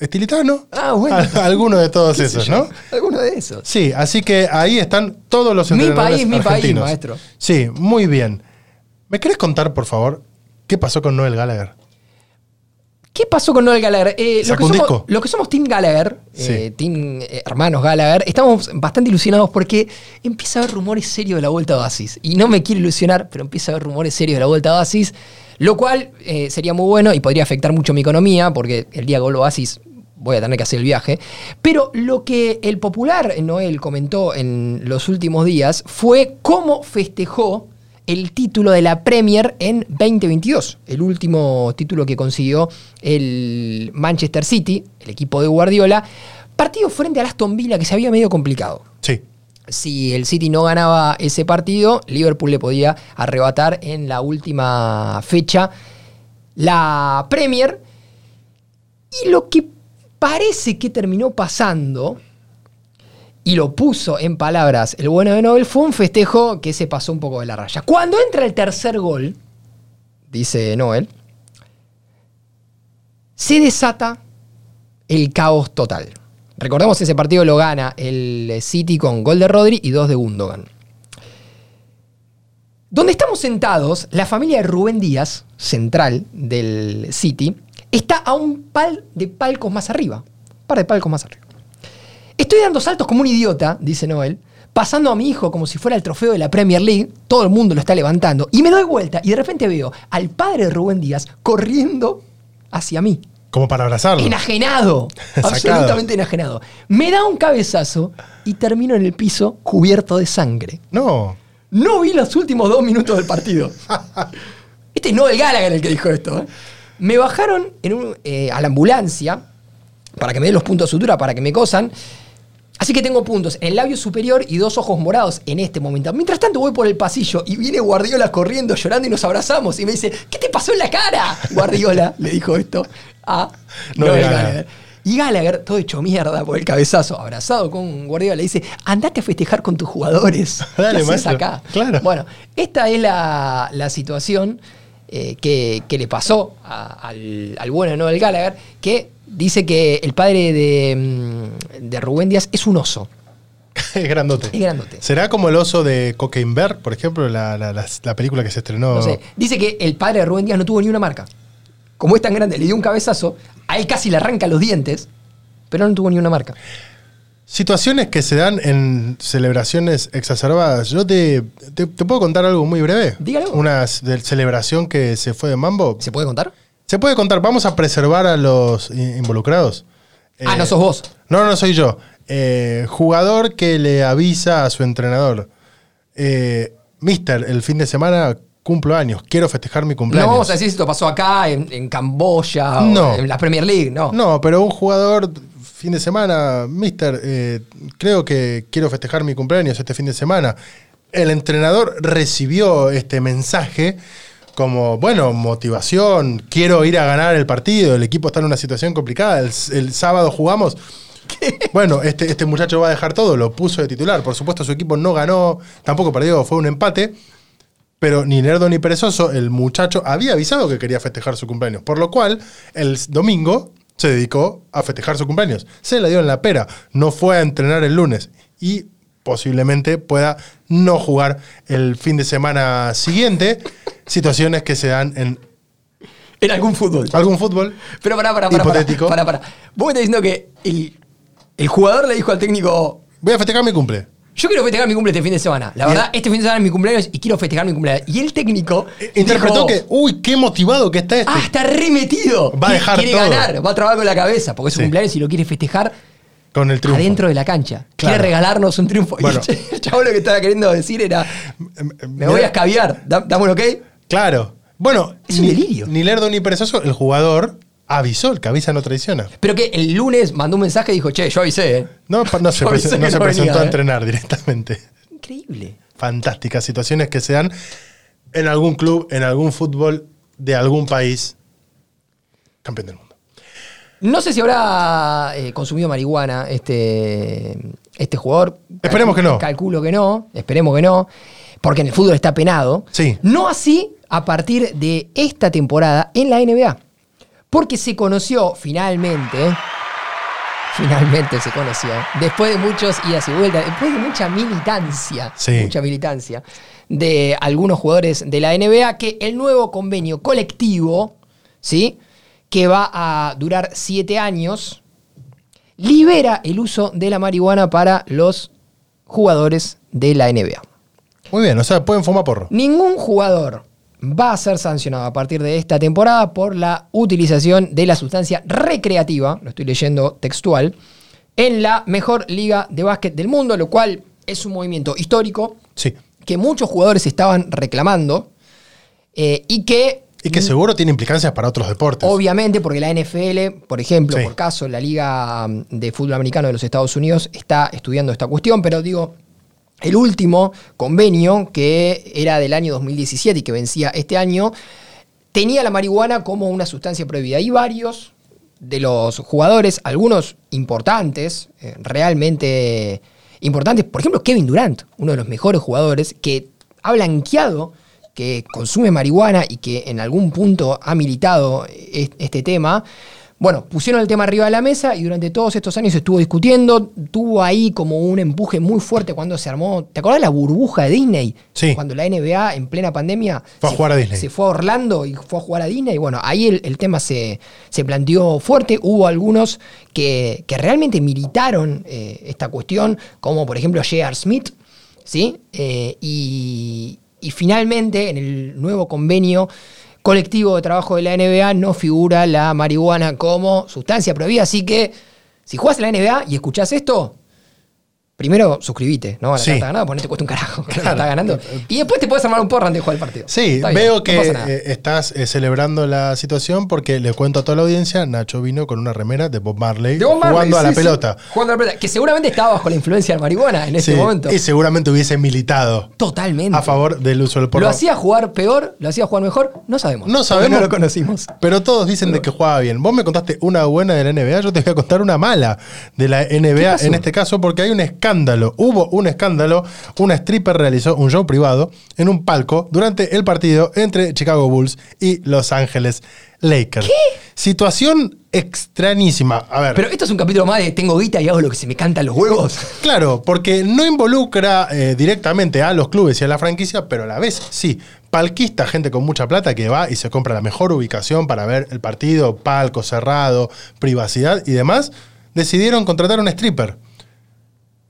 Estilitano. Ah, bueno. Al- alguno de todos ¿Qué sé esos? ¿no? Alguno de esos. Sí, así que ahí están todos los Mi entrenadores país, mi país, maestro. Sí, muy bien. ¿Me querés contar, por favor, qué pasó con Noel Gallagher? ¿Qué pasó con Noel Gallagher? Eh, lo, que somos, lo que somos Team Gallagher, Sí. eh, Team eh, Hermanos Gallagher, estamos bastante ilusionados porque empieza a haber rumores serios de la vuelta a Oasis. Y no me quiero ilusionar, pero empieza a haber rumores serios de la vuelta a Oasis, lo cual eh, sería muy bueno y podría afectar mucho mi economía porque el día Gol Oasis voy a tener que hacer el viaje. Pero lo que el popular Noel comentó en los últimos días fue cómo festejó el título de la Premier en 2022, el último título que consiguió el Manchester City, el equipo de Guardiola, partido frente al Aston Villa que se había medio complicado. Sí. Si el City no ganaba ese partido, Liverpool le podía arrebatar en la última fecha la Premier. Y lo que parece que terminó pasando, y lo puso en palabras el bueno de Nobel, fue un festejo que se pasó un poco de la raya. Cuando entra el tercer gol, dice Noel, se desata el caos total. Recordemos ese partido lo gana el City con gol de Rodri y dos de Gundogan. Donde estamos sentados, la familia de Rubén Díaz, central del City, está a un par de palcos más arriba. Un par de palcos más arriba. Estoy dando saltos como un idiota, dice Noel, pasando a mi hijo como si fuera el trofeo de la Premier League, todo el mundo lo está levantando, y me doy vuelta y de repente veo al padre de Rubén Díaz corriendo hacia mí. Como para abrazarlo. Enajenado. Absolutamente enajenado. Me da un cabezazo y termino en el piso cubierto de sangre. No. No vi los últimos dos minutos del partido. Este es Noel Gallagher el que dijo esto. ¿eh? Me bajaron en un- eh, a la ambulancia para que me den los puntos de sutura, para que me cosan. Así que tengo puntos en el labio superior y dos ojos morados en este momento. Mientras tanto voy por el pasillo y viene Guardiola corriendo, llorando y nos abrazamos. Y me dice, ¿qué te pasó en la cara? Guardiola le dijo esto a No gana. Gallagher. Y Gallagher, todo hecho mierda por el cabezazo, abrazado con Guardiola, le dice, andate a festejar con tus jugadores. ¿Qué Dale, haces maestro. acá? Claro. Bueno, esta es la, la situación eh, que, que le pasó a- al, al bueno de Noel Gallagher, que dice que el padre de, mm, de Rubén Díaz es un oso. Es grandote. Es grandote. ¿Será como el oso de Cocaine Bear, por ejemplo, la, la- la- la película que se estrenó? No sé. Dice que el padre de Rubén Díaz no tuvo ni una marca. Como es tan grande, le dio un cabezazo, a él casi le arranca los dientes, pero no tuvo ni una marca. Situaciones que se dan en celebraciones exacerbadas. Yo te, te, te puedo contar algo muy breve. Dígalo. Una c- de- celebración que se fue de mambo. ¿Se puede contar? Se puede contar. Vamos a preservar a los i- involucrados. ah, Eh, no sos vos. No, no soy yo. Eh, jugador que le avisa a su entrenador. Eh, Mister, el fin de semana cumplo años. Quiero festejar mi cumpleaños. No vamos a decir si esto pasó acá, en, en Camboya, o No. en la Premier League, no. No, pero un jugador, fin de semana, mister, eh, creo que quiero festejar mi cumpleaños este fin de semana. El entrenador recibió este mensaje como, bueno, motivación, quiero ir a ganar el partido, el equipo está en una situación complicada, el, el sábado jugamos. Bueno, este, este muchacho va a dejar todo, lo puso de titular. Por supuesto, su equipo no ganó, tampoco perdió, fue un empate. Pero ni nerdo ni perezoso, el muchacho había avisado que quería festejar su cumpleaños. Por lo cual, el domingo se dedicó a festejar su cumpleaños. Se la dio en la pera, no fue a entrenar el lunes y posiblemente pueda no jugar el fin de semana siguiente. Situaciones que se dan en En algún fútbol. algún fútbol. Pero pará, pará, pará. Hipotético. Pará, pará. Vos me estás diciendo que el, el jugador le dijo al técnico, Voy a festejar mi cumple. Yo quiero festejar mi cumple este fin de semana. La verdad, este fin de semana es mi cumpleaños y quiero festejar mi cumpleaños. Y el técnico Interpretó dijo, que, uy, qué motivado que está este. Ah, está remetido. Va a dejar quiere todo. ganar, va a trabajar con la cabeza, porque es su Sí. cumpleaños y lo quiere festejar con el triunfo. adentro de la cancha. Claro. Quiere regalarnos un triunfo. Y Bueno. el chabón lo que estaba queriendo decir era, me voy a escabiar, da- dame un ok. Claro. Bueno, Es un ni, delirio. ni lerdo ni perezoso, el jugador avisó, el que avisa no traiciona. Pero que el lunes mandó un mensaje y dijo, che, yo avisé, ¿eh? No, no se, Yo prese- pensé no que se no presentó venía, a ¿eh? entrenar directamente. Increíble. Fantásticas situaciones que se dan en algún club, en algún fútbol de algún país campeón del mundo. No sé si habrá eh, consumido marihuana este, este jugador. Esperemos que no. Calculo que no, esperemos que no, porque en el fútbol está penado. Sí. No así a partir de esta temporada en la NBA. Porque se conoció finalmente, finalmente se conoció, después de muchos idas y vueltas, después de mucha militancia, Sí. mucha militancia de algunos jugadores de la NBA, que el nuevo convenio colectivo, ¿sí? que va a durar siete años, libera el uso de la marihuana para los jugadores de la NBA. Muy bien, o sea, pueden fumar porro. Ningún jugador va a ser sancionado a partir de esta temporada por la utilización de la sustancia recreativa, lo estoy leyendo textual, en la mejor liga de básquet del mundo, lo cual es un movimiento histórico Sí. que muchos jugadores estaban reclamando eh, y que Y que seguro tiene implicancias para otros deportes. Obviamente, porque la NFL, por ejemplo, Sí. por caso, la Liga de Fútbol Americano de los Estados Unidos está estudiando esta cuestión, pero digo, el último convenio, que era del año 2017 y que vencía este año, tenía la marihuana como una sustancia prohibida. Y varios de los jugadores, algunos importantes, eh, realmente importantes, por ejemplo, Kevin Durant, uno de los mejores jugadores, que ha blanqueado que consume marihuana y que en algún punto ha militado es- este tema, bueno, pusieron el tema arriba de la mesa y durante todos estos años se estuvo discutiendo, tuvo ahí como un empuje muy fuerte cuando se armó, ¿te acuerdas la burbuja de Disney? Sí. Cuando la NBA en plena pandemia Fue a se- jugar a Disney. se fue a Orlando y fue a jugar a Disney. Bueno, ahí el, el tema se, se planteó fuerte. Hubo algunos que, que realmente militaron eh, esta cuestión, como por ejemplo J.R. Smith, ¿sí? Eh, y, y finalmente en el nuevo convenio colectivo de trabajo de la NBA no figura la marihuana como sustancia prohibida. Así que si jugás en la NBA y escuchás esto, primero suscribite, ¿no? A la Sí. carta ganada, porque no te cuesta un carajo. Claro. estás ganando. Y después te puedes armar un porro antes de jugar el partido. Sí, Está veo que eh, estás eh, celebrando la situación porque le cuento a toda la audiencia, Nacho vino con una remera de Bob Marley, De Bob Marley, jugando a la sí, pelota. Jugando a la pelota. Que seguramente estaba bajo la influencia de la marihuana en ese momento. Y seguramente hubiese militado Totalmente. a favor del uso del porro. ¿Lo hacía jugar peor? ¿Lo hacía jugar mejor? No sabemos. No sabemos. No lo conocimos. Pero todos dicen de que jugaba bien. Vos me contaste una buena de la NBA, yo te voy a contar una mala de la NBA en este caso porque hay un escándalo. Hubo un escándalo. Una stripper realizó un show privado en un palco durante el partido entre Chicago Bulls y Los Ángeles Lakers. Situación extrañísima. A ver. Pero esto es un capítulo más de tengo guita y hago lo que se me cantan los huevos. Claro, porque no involucra eh, directamente a los clubes y a la franquicia, pero a la vez sí. Palquista, gente con mucha plata que va y se compra la mejor ubicación para ver el partido, palco cerrado, privacidad y demás, decidieron contratar a un stripper.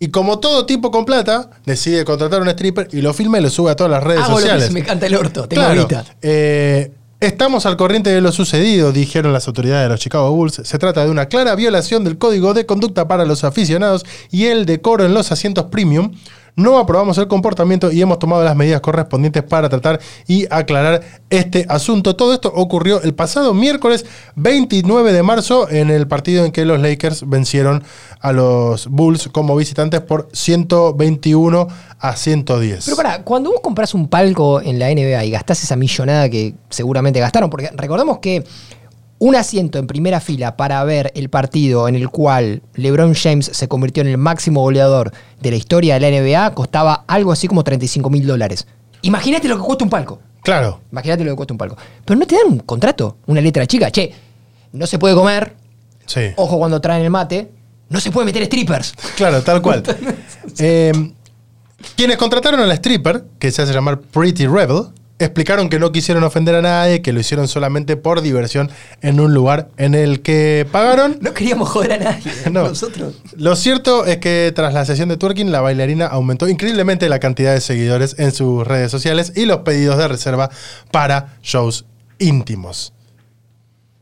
Y como todo tipo con plata, decide contratar a un stripper y lo filma y lo sube a todas las redes hago lo que sociales. me canta el orto. Tengo Claro, eh, estamos al corriente de lo sucedido, dijeron las autoridades de los Chicago Bulls. Se trata de una clara violación del código de conducta para los aficionados y el decoro en los asientos premium. No aprobamos el comportamiento y hemos tomado las medidas correspondientes para tratar y aclarar este asunto. Todo esto ocurrió el pasado miércoles 29 de marzo en el partido en que los Lakers vencieron a los Bulls como visitantes por 121 a 110. Pero para, cuando vos compras un palco en la NBA y gastás esa millonada que seguramente gastaron, porque recordemos que un asiento en primera fila para ver el partido en el cual LeBron James se convirtió en el máximo goleador de la historia de la NBA costaba algo así como 35 mil dólares. Imagínate lo que cuesta un palco. Claro. Imagínate lo que cuesta un palco. Pero no te dan un contrato, una letra chica. Che, no se puede comer, Sí. Ojo cuando traen el mate. No se puede meter strippers. Claro, tal cual. Eh, quienes contrataron a la stripper, que se hace llamar Pretty Rebel, explicaron que no quisieron ofender a nadie, que lo hicieron solamente por diversión en un lugar en el que pagaron. No queríamos joder a nadie. No. Nosotros. Lo cierto es que tras la sesión de twerking, la bailarina aumentó increíblemente la cantidad de seguidores en sus redes sociales y los pedidos de reserva para shows íntimos.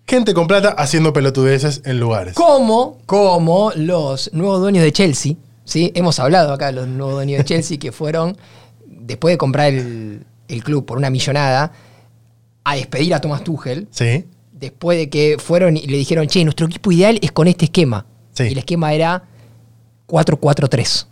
Gente con plata haciendo pelotudeces en lugares. Como, como los nuevos dueños de Chelsea. ¿sí? Hemos hablado acá de los nuevos dueños de Chelsea que fueron, después de comprar el, el club por una millonada, a despedir a Thomas Tuchel. Sí, Después de que fueron y le dijeron, che, nuestro equipo ideal es con este esquema. Sí. Y el esquema era 4-4-3.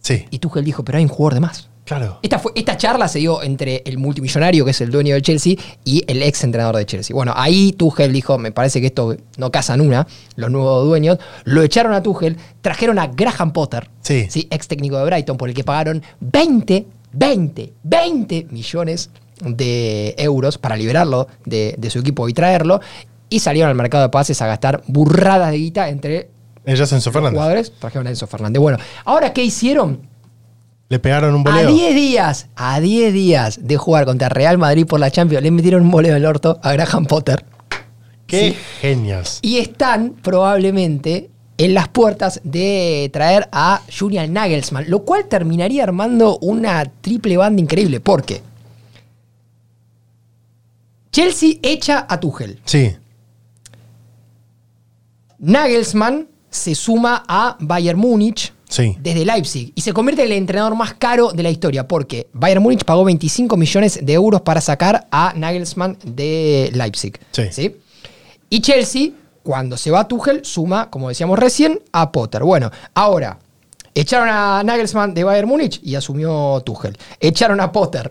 sí. Y Tuchel dijo, pero hay un jugador de más. Claro. Esta, fue, esta charla se dio entre el multimillonario, que es el dueño del Chelsea, y el ex entrenador de Chelsea. Bueno, ahí Tuchel dijo, me parece que esto no casan una, los nuevos dueños, lo echaron a Tuchel, trajeron a Graham Potter, Sí. ex técnico de Brighton, por el que pagaron 20, 20, 20 millones de euros para liberarlo de, de su equipo y traerlo, y salieron al mercado de pases a gastar burradas de guita entre Ellas Enzo los jugadores, trajeron a Enzo Fernández. Bueno, ahora, ¿qué hicieron? Le pegaron un A boleo. 10 días, a 10 días de jugar contra Real Madrid por la Champions, le metieron un boleo en el orto a Graham Potter. Qué Sí. genios. Y están probablemente en las puertas de traer a Julian Nagelsmann, lo cual terminaría armando una triple banda increíble. porque Chelsea echa a Tuchel. Sí, Nagelsmann se suma a Bayern Múnich sí. desde Leipzig y se convierte en el entrenador más caro de la historia porque Bayern Múnich pagó 25 millones de euros para sacar a Nagelsmann de Leipzig. Sí. Y Chelsea, cuando se va Tuchel, suma, como decíamos recién, a Potter. Bueno, ahora, echaron a Nagelsmann de Bayern Múnich y asumió Tuchel. Echaron a Potter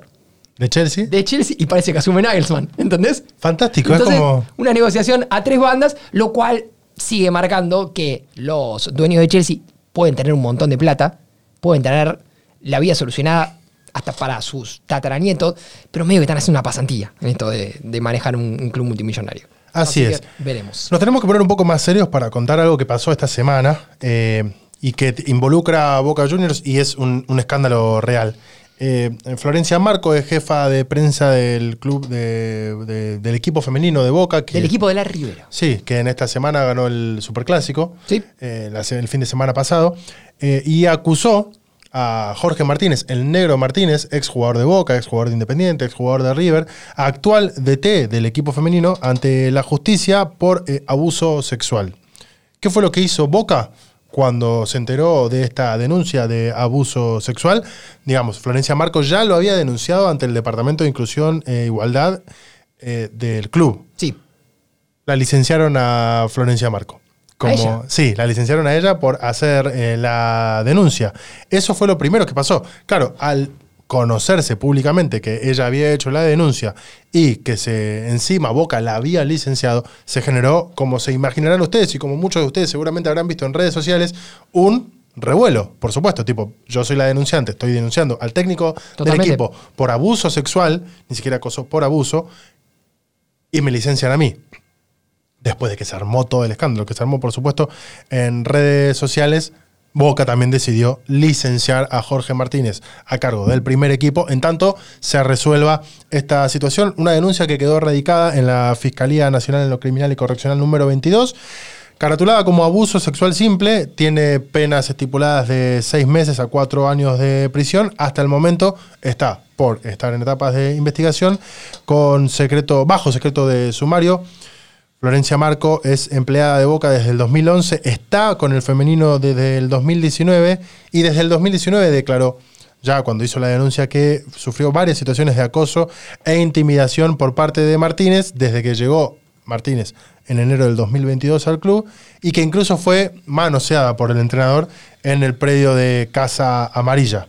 ¿De Chelsea? de Chelsea y parece que asume Nagelsmann, ¿entendés? Fantástico, Entonces, es como... una negociación a tres bandas, lo cual sigue marcando que los dueños de Chelsea pueden tener un montón de plata, pueden tener la vida solucionada hasta para sus tataranietos, pero medio que están haciendo una pasantía en esto de, de manejar un, un club multimillonario. Así es. que veremos. Nos tenemos que poner un poco más serios para contar algo que pasó esta semana eh, y que involucra a Boca Juniors y es un, un escándalo real. Eh, Florencia Marco es jefa de prensa del club de- de- del equipo femenino de Boca. Que, Del equipo de la Rivera. Sí, que en esta semana ganó el Superclásico, Sí. eh, la el fin de semana pasado, eh, y acusó a Jorge Martínez, el negro Martínez, ex jugador de Boca, ex jugador de Independiente, ex jugador de River, actual DT del equipo femenino, ante la justicia por eh, abuso sexual. ¿Qué fue lo que hizo Boca cuando se enteró de esta denuncia de abuso sexual? Digamos, Florencia Marcos ya lo había denunciado ante el Departamento de Inclusión e Igualdad eh, del club Sí. la licenciaron a Florencia Marco. Como, ella? Sí, la licenciaron a ella por hacer eh, la denuncia. Eso fue lo primero que pasó. Claro, al conocerse públicamente que ella había hecho la denuncia y que se encima Boca la había licenciado, se generó, como se imaginarán ustedes y como muchos de ustedes seguramente habrán visto en redes sociales, un revuelo, por supuesto, tipo, yo soy la denunciante, estoy denunciando al técnico Totalmente. del equipo por abuso sexual, ni siquiera acoso por abuso, y me licencian a mí después de que se armó todo el escándalo, que se armó, por supuesto, en redes sociales, Boca también decidió licenciar a Jorge Martínez a cargo del primer equipo, en tanto se resuelva esta situación. Una denuncia que quedó radicada en la Fiscalía Nacional en lo Criminal y Correccional número 22. Caratulada como abuso sexual simple, tiene penas estipuladas de seis meses a cuatro años de prisión. Hasta el momento está por estar en etapas de investigación con secreto, bajo secreto de sumario. Florencia Marco es empleada de Boca desde el 2011, está con el femenino desde el 2019 y desde el 2019 declaró, ya cuando hizo la denuncia, que sufrió varias situaciones de acoso e intimidación por parte de Martínez desde que llegó Martínez en enero del 2022 al club y que incluso fue manoseada por el entrenador en el predio de Casa Amarilla.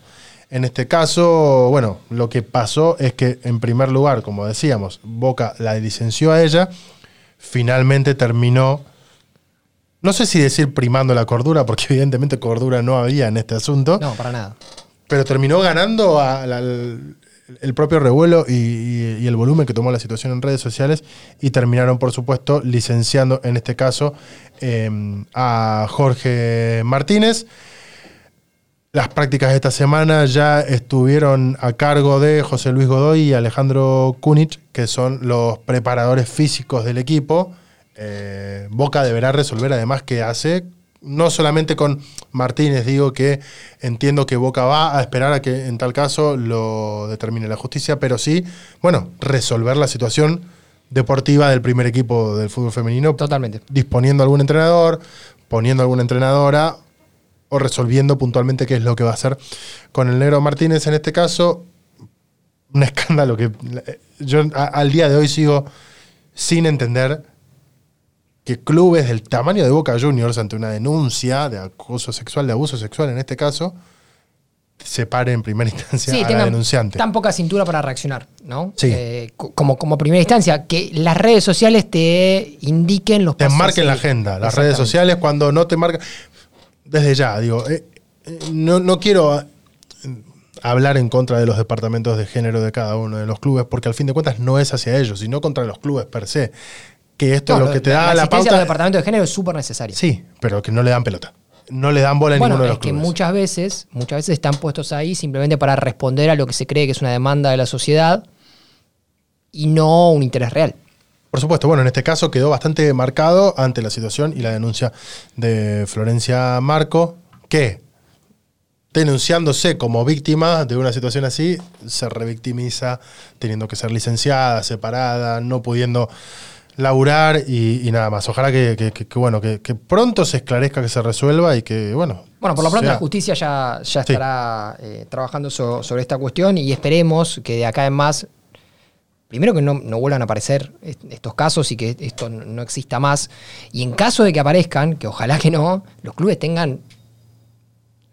En este caso, bueno, lo que pasó es que en primer lugar, como decíamos, Boca la licenció a ella, finalmente terminó, no sé si decir primando la cordura, porque evidentemente cordura no había en este asunto, No, para nada. pero terminó ganando a la- al- el propio revuelo y, y- y el volumen que tomó la situación en redes sociales y terminaron, por supuesto, licenciando en este caso eh, a Jorge Martínez. Las prácticas de esta semana ya estuvieron a cargo de José Luis Godoy y Alejandro Kunich, que son los preparadores físicos del equipo. Eh, Boca deberá resolver además qué hace, no solamente con Martínez, digo que entiendo que Boca va a esperar a que en tal caso lo determine la justicia, pero sí, bueno, resolver la situación deportiva del primer equipo del fútbol femenino Totalmente. disponiendo algún entrenador, poniendo alguna entrenadora o resolviendo puntualmente qué es lo que va a hacer con el negro Martínez en este caso. Un escándalo que eh, yo a- al día de hoy sigo sin entender que clubes del tamaño de Boca Juniors ante una denuncia de acoso sexual, de abuso sexual en este caso, separe en primera instancia Sí, a la denunciante. tan poca cintura para reaccionar, ¿no? Sí. Eh, co- como, como primera instancia, que las redes sociales te indiquen los te marquen la agenda. Las redes sociales, cuando no te marcan. Desde ya, digo, eh, eh, no, no quiero eh, hablar en contra de los departamentos de género de cada uno de los clubes, porque al fin de cuentas no es hacia ellos, sino contra los clubes per se. Que esto No, es lo que te da la, asistencia a pauta. los departamentos de género es súper necesaria. Sí, pero que no le dan pelota. No le dan bola Bueno, ninguno de es los que clubes. muchas veces, muchas veces están puestos ahí simplemente para responder a lo que se cree que es una demanda de la sociedad y no un interés real. Por supuesto, bueno, en este caso quedó bastante marcado ante la situación y la denuncia de Florencia Marco, que denunciándose como víctima de una situación así, se revictimiza, teniendo que ser licenciada, separada, no pudiendo laburar y, y nada más. Ojalá que, que- que- que, bueno, que, pronto se esclarezca, que se resuelva y que, bueno. Bueno, por lo pronto sea- la justicia ya, ya Sí. estará eh, trabajando so- sobre esta cuestión y esperemos que de acá en más, primero que no, no vuelvan a aparecer est- estos casos y que esto no no exista más. Y en caso de que aparezcan, que ojalá que no, los clubes tengan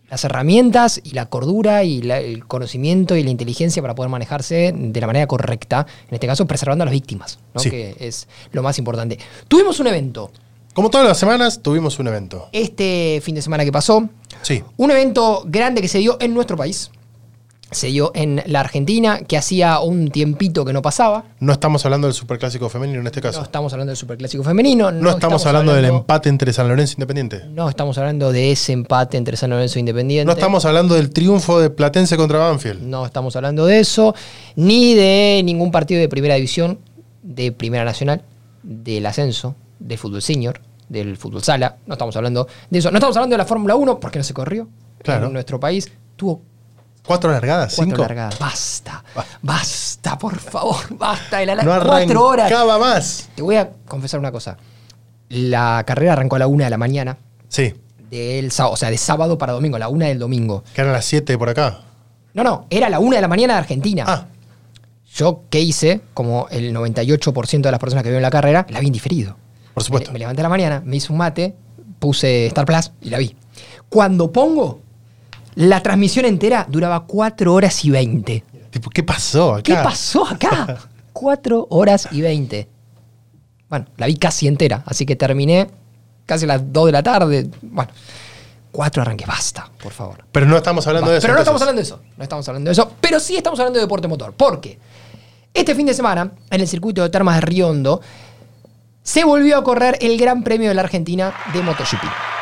las herramientas y la cordura y la- el conocimiento y la inteligencia para poder manejarse de la manera correcta, en este caso preservando a las víctimas, ¿no? Sí. que es lo más importante. Tuvimos un evento Como todas las semanas, tuvimos un evento. este fin de semana que pasó, Sí. un evento grande que se dio en nuestro país. Se dio en la Argentina, que hacía un tiempito que no pasaba. No estamos hablando del superclásico femenino en este No caso. estamos hablando del Superclásico Femenino. No, estamos, hablando, del empate entre San Lorenzo e Independiente. No estamos hablando de ese empate entre San Lorenzo e Independiente. No estamos hablando del triunfo de Platense contra Banfield. No estamos hablando de eso, ni de ningún partido de primera división, de Primera Nacional, del ascenso, de fútbol senior, del fútbol sala. No estamos hablando de eso. No estamos hablando de la Fórmula 1 porque no se corrió. Claro. En nuestro país tuvo ¿Cuatro largadas? cuatro ¿Cinco? largadas. Basta, basta, por favor, basta. De la No cuatro horas. más. Te voy a confesar una cosa. La carrera arrancó a la una de la mañana, Sí, del sábado, o sea, de sábado para domingo, la una del domingo. que eran las siete por acá. No, no, era la una de la mañana de Argentina. Ah, Yo, ¿qué hice? Como el 98% de las personas que vieron la carrera, la vi en diferido. por supuesto. Me, me levanté a la mañana, me hice un mate, puse Star Plus y la vi. Cuando pongo, la transmisión entera duraba 4 horas y 20. Tipo, ¿qué pasó acá? ¿Qué pasó acá? 4 horas y 20. Bueno, la vi casi entera, así que terminé casi a las 2 de la tarde. Bueno, 4 arranques, basta, por favor. Pero no estamos hablando de eso. Pero no estamos hablando de eso. No estamos hablando de eso. Pero sí estamos hablando de deporte motor. Porque este fin de semana, en el circuito de Termas de Río Hondo, se volvió a correr el Gran Premio de la Argentina de MotoGP.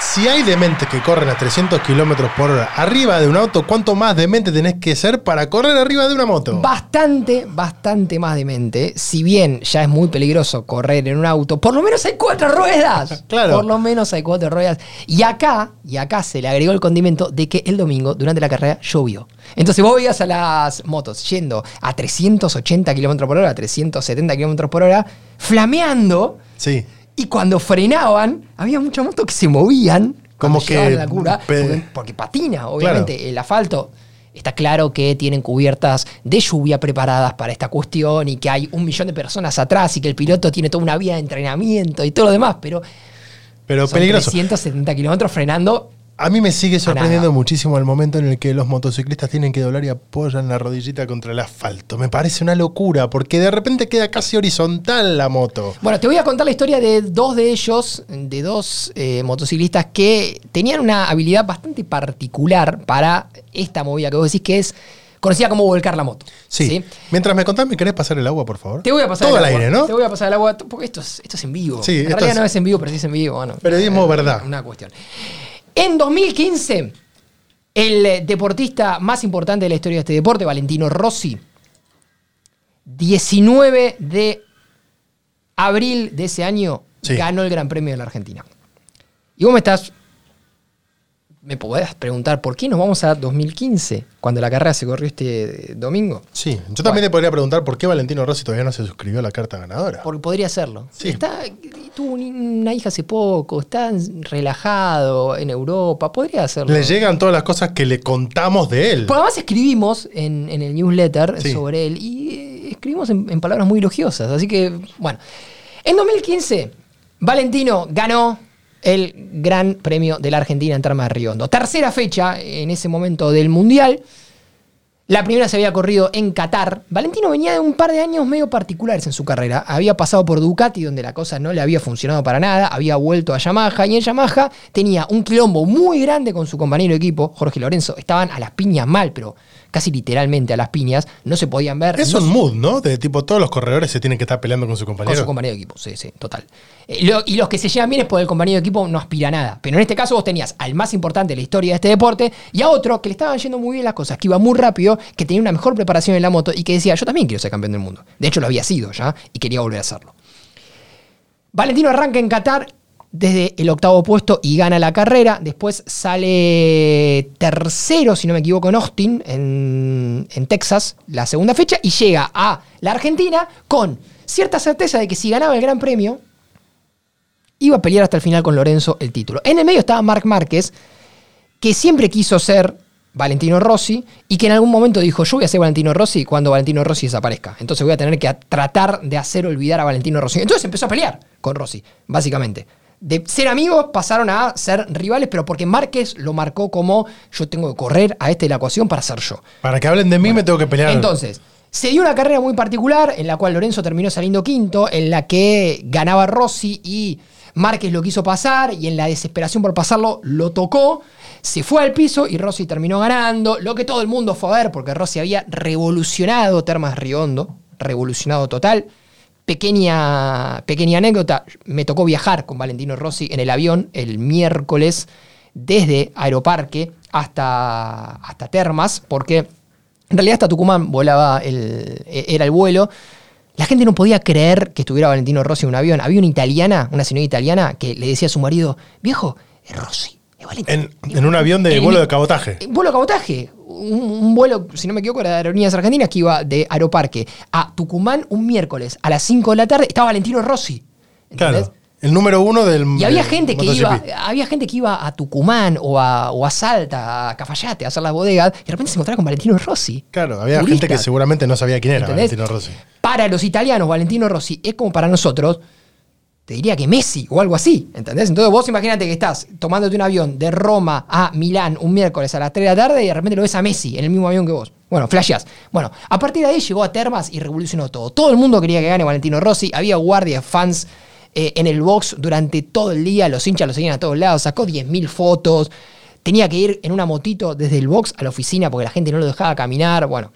Si hay dementes que corren a 300 kilómetros por hora arriba de un auto, ¿cuánto más demente tenés que ser para correr arriba de una moto? Bastante, bastante más demente. Si bien ya es muy peligroso correr en un auto, por lo menos hay cuatro ruedas. Claro. Por lo menos hay cuatro ruedas. Y acá, y acá se le agregó el condimento de que el domingo, durante la carrera, llovió. Entonces vos veías a las motos yendo a 380 kilómetros por hora, 370 kilómetros por hora, flameando. Sí. Y cuando frenaban, había muchas motos que se movían. Como que la curva, pe- porque, porque patina, obviamente. El asfalto. Está claro que tienen cubiertas de lluvia preparadas para esta cuestión y que hay un millón de personas atrás y que el piloto tiene toda una vía de entrenamiento y todo lo demás, pero Pero son peligroso. 370 kilómetros frenando. A mí me sigue sorprendiendo muchísimo el momento en el que los motociclistas tienen que doblar y apoyan la rodillita contra el asfalto. Me parece una locura, porque de repente queda casi horizontal la moto. Bueno, te voy a contar la historia de dos de ellos, de dos eh, motociclistas que tenían una habilidad bastante particular para esta movida que vos decís que es conocida como volcar la moto. Sí. Mientras me contás, ¿me querés pasar el agua, por favor? Te voy a pasar Todo el al agua. aire, ¿no? Te voy a pasar el agua, porque esto es, esto es en vivo. Sí, en realidad es- no es en vivo, pero sí es en vivo. Bueno, Periodismo eh, verdad. Una cuestión. En 2015, el eh, deportista más importante de la historia de este deporte, Valentino Rossi, 19 de abril de ese año, Sí. ganó el Gran Premio de la Argentina. Y vos me estás. Me podés preguntar, ¿por qué nos vamos a 2015, cuando la carrera se corrió este eh, domingo? Sí, yo también te podría preguntar por qué Valentino Rossi todavía no se suscribió a la carta ganadora. Porque podría hacerlo. Sí. Está, tuvo un- una hija hace poco, está relajado en Europa, podría hacerlo. Le llegan todas las cosas que le contamos de él. Porque además escribimos en, en el newsletter Sí. sobre él y eh, escribimos en, en palabras muy elogiosas. Así que, bueno. En 2015, Valentino ganó el Gran Premio de la Argentina en Termas de Riondo. Tercera fecha en ese momento del Mundial. La primera se había corrido en Qatar. Valentino venía de un par de años medio particulares en su carrera. Había pasado por Ducati, donde la cosa no le había funcionado para nada. Había vuelto a Yamaha. Y en Yamaha tenía un quilombo muy grande con su compañero de equipo, Jorge Lorenzo. Estaban a las piñas mal, pero casi literalmente a las piñas. No se podían ver. Es no un mood, ¿no? De tipo, todos los corredores se tienen que estar peleando con su con compañero. su compañero de equipo, sí, sí, total. Eh, lo- y los que se llevan bien es porque el compañero de equipo no aspira a nada. Pero en este caso vos tenías al más importante de la historia de este deporte y a otro que le estaban yendo muy bien las cosas, que iba muy rápido, que tenía una mejor preparación en la moto y que decía, yo también quiero ser campeón del mundo. De hecho, lo había sido ya y quería volver a hacerlo. Valentino arranca en Qatar desde el octavo puesto y gana la carrera. Después sale tercero, si no me equivoco, en Austin, en, Texas, la segunda fecha, y llega a la Argentina con cierta certeza de que si ganaba el Gran Premio, iba a pelear hasta el final con Lorenzo el título. En el medio estaba Marc Márquez, que siempre quiso ser Valentino Rossi y que en algún momento dijo, yo voy a ser Valentino Rossi cuando Valentino Rossi desaparezca. Entonces voy a tener que tratar de hacer olvidar a Valentino Rossi. Entonces empezó a pelear con Rossi, básicamente. De ser amigos pasaron a ser rivales, pero porque Márquez lo marcó como yo tengo que correr a este de la ecuación para ser yo. Para que hablen de mí me tengo que pelear. Entonces, se dio una carrera muy particular en la cual Lorenzo terminó saliendo quinto, en la que ganaba Rossi y Márquez lo quiso pasar y en la desesperación por pasarlo lo tocó, se fue al piso y Rossi terminó ganando, lo que todo el mundo fue a ver porque Rossi había revolucionado Termas Riondo, revolucionado total. Pequeña, pequeña anécdota, me tocó viajar con Valentino Rossi en el avión el miércoles desde Aeroparque hasta, hasta Termas, porque en realidad hasta Tucumán volaba el, e- era el vuelo. La gente no podía creer que estuviera Valentino Rossi en un avión. Había una italiana, una señora italiana, que le decía a su marido, viejo, es Rossi, En, en un avión de En vuelo de cabotaje. Eh, Vuelo de cabotaje. Un, un vuelo, si no me equivoco, era de Aerolíneas Argentinas que iba de Aeroparque a Tucumán un miércoles a las 5 de la tarde. Estaba Valentino Rossi. ¿entendés? Claro. El número uno del. Y había gente que MotoGP. iba, había gente que iba a Tucumán o a, o a Salta, a Cafayate, a hacer las bodegas, y de repente se encontraba con Valentino Rossi. Claro, había Turistas. gente que seguramente no sabía quién era ¿Entendés? Valentino Rossi. Para los italianos, Valentino Rossi es como para nosotros, te diría que Messi o algo así, ¿entendés? Entonces vos imagínate que estás tomándote un avión de Roma a Milán un miércoles a las 3 de la tarde y de repente lo ves a Messi en el mismo avión que vos. Bueno, flasheás. Bueno, a partir de ahí llegó a Termas y revolucionó todo. Todo el mundo quería que gane Valentino Rossi, había guardias, fans eh, en el box durante todo el día, los hinchas lo seguían a todos lados, sacó 10.000 fotos, tenía que ir en una motito desde el box a la oficina porque la gente no lo dejaba caminar, bueno.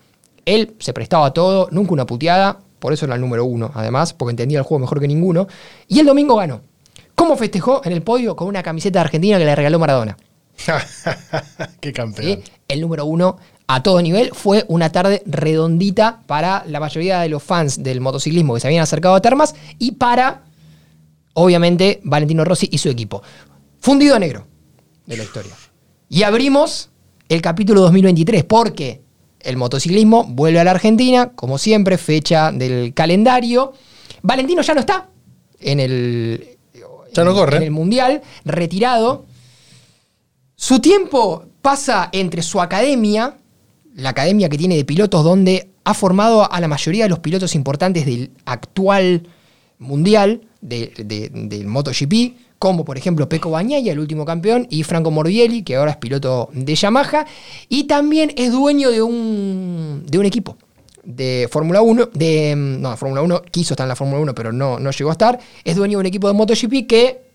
Él se prestaba a todo, nunca una puteada, por eso era el número uno, además, porque entendía el juego mejor que ninguno. Y el domingo ganó. ¿Cómo festejó en el podio? Con una camiseta argentina que le regaló Maradona. Qué ¿sí? campeón. El número uno a todo nivel. Fue una tarde redondita para la mayoría de los fans del motociclismo que se habían acercado a Termas y para, obviamente, Valentino Rossi y su equipo. Fundido negro de la historia. Y abrimos el capítulo 2023 porque el motociclismo vuelve a la Argentina, como siempre, fecha del calendario. Valentino ya no está en el, Ya no en- corre. en el Mundial, retirado. Su tiempo pasa entre su academia, la academia que tiene de pilotos, donde ha formado a la mayoría de los pilotos importantes del actual mundial de- de- del MotoGP, como por ejemplo Pecco Bagnaia, el último campeón, y Franco Morbielli, que ahora es piloto de Yamaha, y también es dueño de un, de un equipo de Fórmula 1, de, mm, no, Fórmula 1, quiso estar en la Fórmula 1, pero no, no llegó a estar, es dueño de un equipo de MotoGP que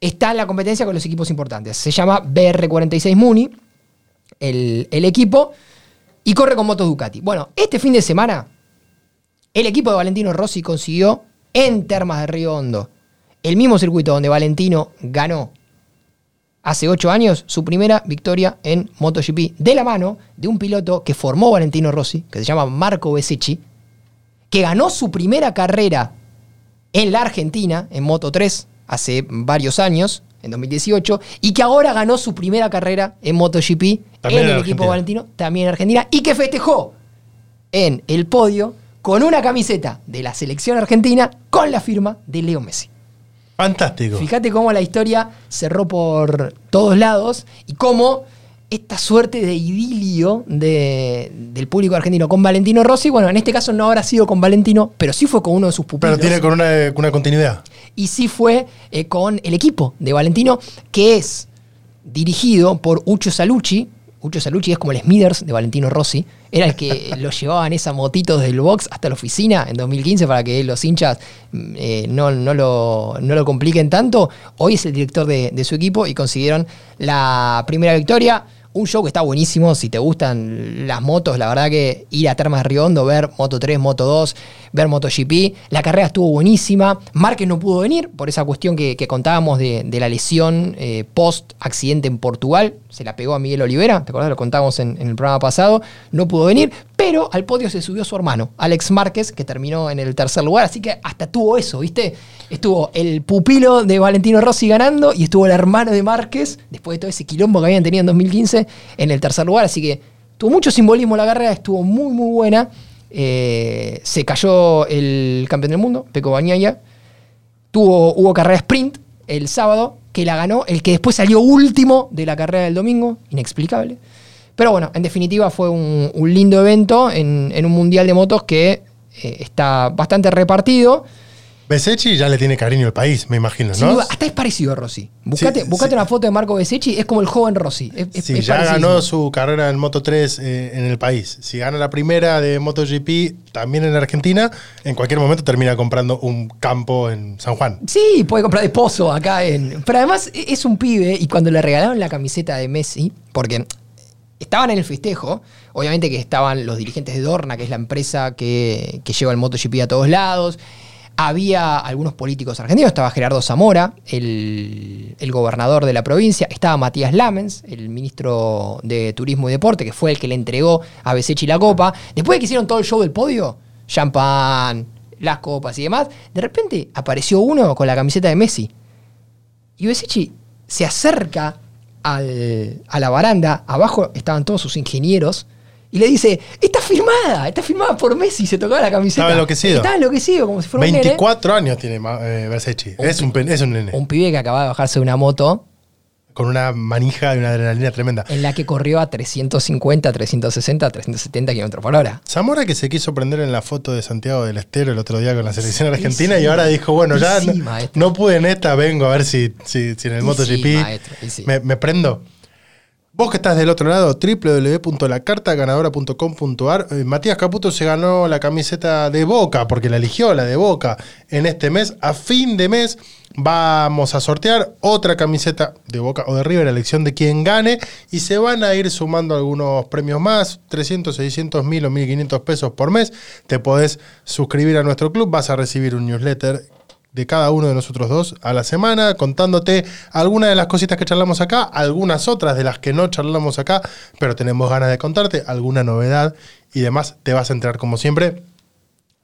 está en la competencia con los equipos importantes. Se llama BR46 Muni, el, el equipo, y corre con motos Ducati. Bueno, este fin de semana, el equipo de Valentino Rossi consiguió en Termas de Río Hondo, el mismo circuito donde Valentino ganó hace ocho años su primera victoria en MotoGP, de la mano de un piloto que formó Valentino Rossi, que se llama Marco Besecchi, que ganó su primera carrera en la Argentina, en Moto 3, hace varios años, en 2018, y que ahora ganó su primera carrera en MotoGP También en el equipo. Valentino, también en Argentina, y que festejó en el podio con una camiseta de la selección argentina con la firma de Leo Messi. Fantástico. Fíjate cómo la historia cerró por todos lados y cómo esta suerte de idilio de- del público argentino con Valentino Rossi, bueno, en este caso no habrá sido con Valentino, pero sí fue con uno de sus pupilos. Pero tiene con una, una continuidad. Y sí fue eh, con el equipo de Valentino, que es dirigido por Ucho Salucci. Ucho Salucci es como el Smithers de Valentino Rossi. Era el que lo llevaba en esa motito desde el box hasta la oficina en 2015 para que los hinchas mm, eh, no, no lo, no lo compliquen tanto. Hoy es el director de, de su equipo y consiguieron la primera victoria. Un show que está buenísimo, si te gustan las motos, la verdad que ir a Termas Riondo, ver Moto 3, Moto 2, ver MotoGP, la carrera estuvo buenísima. Márquez no pudo venir por esa cuestión que, contábamos de, la lesión eh, post-accidente en Portugal, se la pegó a Miguel Olivera, ¿te acordás? Lo contábamos en el programa pasado, no pudo venir, pero al podio se subió su hermano, Alex Márquez, que terminó en el tercer lugar, así que hasta tuvo eso, ¿viste? Estuvo el pupilo de Valentino Rossi ganando y estuvo el hermano de Márquez, después de todo ese quilombo que habían tenido en 2015, en el tercer lugar, así que tuvo mucho simbolismo la carrera, estuvo muy, muy buena. Eh, se cayó el campeón del mundo, Peco Bañaya. Tuvo, hubo carrera sprint el sábado, que la ganó el que después salió último de la carrera del domingo, inexplicable. Pero bueno, en definitiva fue un, un lindo evento en, en un mundial de motos que eh, está bastante repartido. Besecchi ya le tiene cariño al país, me imagino, Sin ¿no? duda, hasta es parecido a Rossi. Buscate, Sí, buscate sí. una foto de Marco Besecchi, es como el joven Rossi. Es, es ya parecidísimo. ganó su carrera en Moto 3 eh, en el país, si gana la primera de MotoGP también en Argentina, en cualquier momento termina comprando un campo en San Juan. Sí, puede comprar de pozo acá en. Pero además e- es un pibe y cuando le regalaron la camiseta de Messi, porque estaban en el festejo, obviamente que estaban los dirigentes de Dorna, que es la empresa que, lleva el MotoGP a todos lados. Había algunos políticos argentinos, estaba Gerardo Zamora, el, el gobernador de la provincia, estaba Matías Lamens, el ministro de Turismo y Deporte, que fue el que le entregó a Besechi la copa. Después de que hicieron todo el show del podio, champán, las copas y demás, de repente apareció uno con la camiseta de Messi. Y Besechi se acerca al- a la baranda, abajo estaban todos sus ingenieros, y le dice, está firmada, está firmada por Messi, se tocaba la camiseta. Estaba enloquecido. Estaba enloquecido, como si fuera un nene. 24 años tiene eh. Es un, es un nene. Un pibe que acababa de bajarse de una moto Con una manija y una adrenalina tremenda. en la que corrió a 350, 360, 370 kilómetros por hora. Zamora que se quiso prender en la foto de Santiago del Estero el otro día con la selección argentina sí. y ahora dijo, bueno, ya sí, no, pude en esta, vengo a ver si, si, si en el Y MotoGP sí, maestro, me prendo. Vos que estás del otro lado, www.lacartaganadora.com.ar. eh, Matías Caputo se ganó la camiseta de Boca, porque la eligió la de Boca en este mes. A fin de mes vamos a sortear otra camiseta de Boca o de River, la elección de quien gane, y se van a ir sumando algunos premios más, 300, 600, 1000 o 1500 pesos por mes. Te podés suscribir a nuestro club, vas a recibir un newsletter de cada uno de nosotros dos a la semana, contándote algunas de las cositas que charlamos acá, algunas otras de las que no charlamos acá, pero tenemos ganas de contarte alguna novedad y demás. Te vas a enterar, como siempre,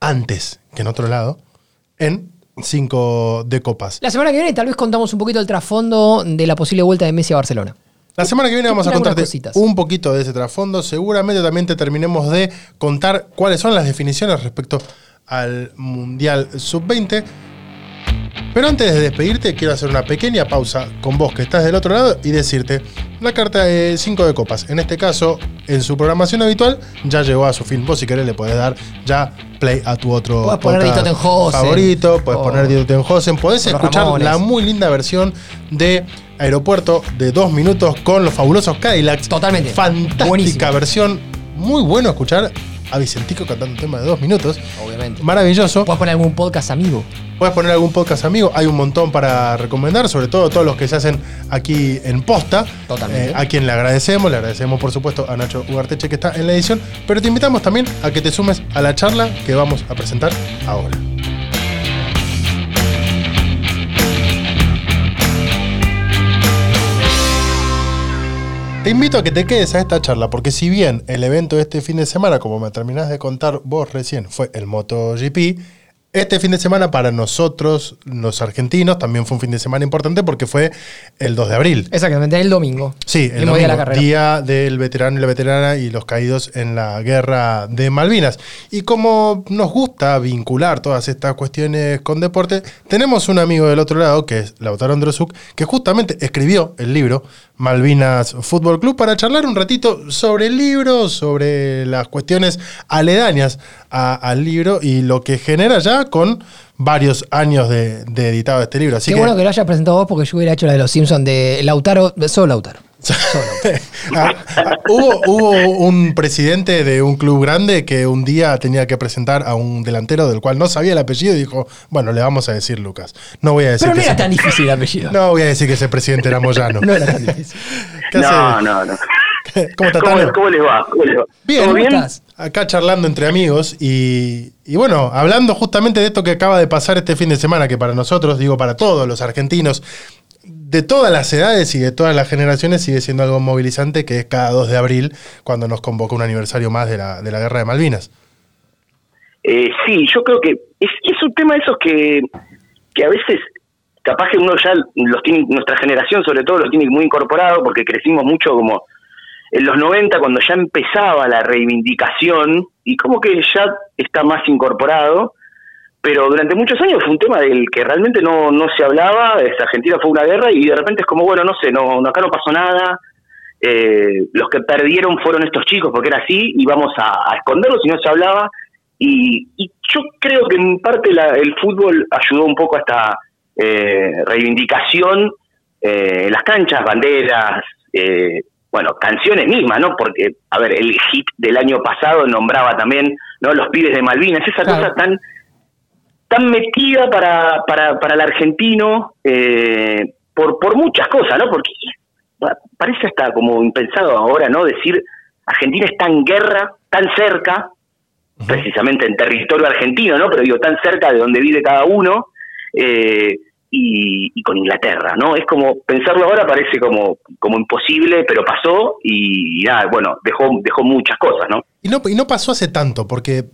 antes que en otro lado, en 5 de copas. La semana que viene tal vez contamos un poquito el trasfondo de la posible vuelta de Messi a Barcelona. La semana que viene vamos a contarte un poquito de ese trasfondo. Seguramente también te terminemos de contar cuáles son las definiciones respecto al Mundial Sub-20. Pero antes de despedirte, quiero hacer una pequeña pausa con vos que estás del otro lado y decirte, la carta de 5 de copas, en este caso, en su programación habitual, ya llegó a su fin. Vos si querés le podés dar ya play a tu otro Podés poner favorito, podés O- poner Dieter Tenhausen, podés los escuchar Ramones. la muy linda versión de Aeropuerto de dos minutos con los fabulosos Cadillacs. Totalmente. Fantástica Buenísimo. versión. Muy bueno escuchar a Vicentico cantando un tema de dos minutos. Obviamente. Maravilloso. ¿Puedes poner algún podcast amigo? Puedes poner algún podcast amigo, hay un montón para recomendar, sobre todo todos los que se hacen aquí en posta. Totalmente. Eh, a quien le agradecemos, le agradecemos por supuesto a Nacho Ugarteche que está en la edición, pero te invitamos también a que te sumes a la charla que vamos a presentar ahora. Te invito a que te quedes a esta charla, porque si bien el evento de este fin de semana, como me terminás de contar vos recién, fue el MotoGP, este fin de semana para nosotros, los argentinos, también fue un fin de semana importante porque fue el 2 de abril. Exactamente, el domingo. Sí, el Mismo día de la domingo, carrera. día del veterano y la veterana y los caídos en la guerra de Malvinas. Y como nos gusta vincular todas estas cuestiones con deporte, tenemos un amigo del otro lado, que es Lautaro Androsuk, que justamente escribió el libro Malvinas Fútbol Club para charlar un ratito sobre el libro, sobre las cuestiones aledañas a- al libro y lo que genera ya con varios años de, de editado este libro. Así Qué que, bueno que lo hayas presentado vos porque yo hubiera hecho la de los Simpsons de Lautaro, de solo Lautaro. Ah, ah, hubo, hubo un presidente de un club grande que un día tenía que presentar a un delantero del cual no sabía el apellido y dijo, bueno, le vamos a decir Lucas. No voy a decir Pero no que era tan difícil el apellido. no voy a decir que ese presidente era Moyano. No era tan difícil. ¿Qué No, no, no. ¿Cómo está ¿Cómo, cómo les va? ¿Cómo les va? Bien, ¿Todo ¿cómo bien? estás? Acá charlando entre amigos y, y bueno, hablando justamente de esto que acaba de pasar este fin de semana, que para nosotros, digo para todos los argentinos, de todas las edades y de todas las generaciones sigue siendo algo movilizante, que es cada 2 de abril, cuando nos convoca un aniversario más de la, de la Guerra de Malvinas. Eh, sí, yo creo que es, es un tema de esos que, que a veces capaz que uno ya los tiene, nuestra generación sobre todo lo tiene muy incorporado porque crecimos mucho como en los 90 cuando ya empezaba la reivindicación y como que ya está más incorporado, pero durante muchos años fue un tema del que realmente no, no se hablaba, Argentina fue una guerra y de repente es como, bueno, no sé, no, acá no pasó nada, eh, los que perdieron fueron estos chicos porque era así y vamos a, esconderlos y no se hablaba y, y yo creo que en parte la- el fútbol ayudó un poco a esta eh, reivindicación eh, las canchas, banderas, eh, bueno, canciones mismas, ¿no? Porque, a ver, el hit del año pasado nombraba también, ¿no? Los pibes de Malvinas, esa Claro. cosa tan tan metida para, para, para el argentino eh, por, por muchas cosas, ¿no? Porque pa- parece hasta como impensado ahora, ¿no? Decir, Argentina está en guerra, tan cerca, precisamente en territorio argentino, ¿no? Pero digo, tan cerca de donde vive cada uno, eh, y, y con Inglaterra, ¿no? Es como, pensarlo ahora parece como, como imposible, pero pasó y, nada, bueno, dejó, dejó muchas cosas, ¿no? Y no, y no pasó hace tanto, porque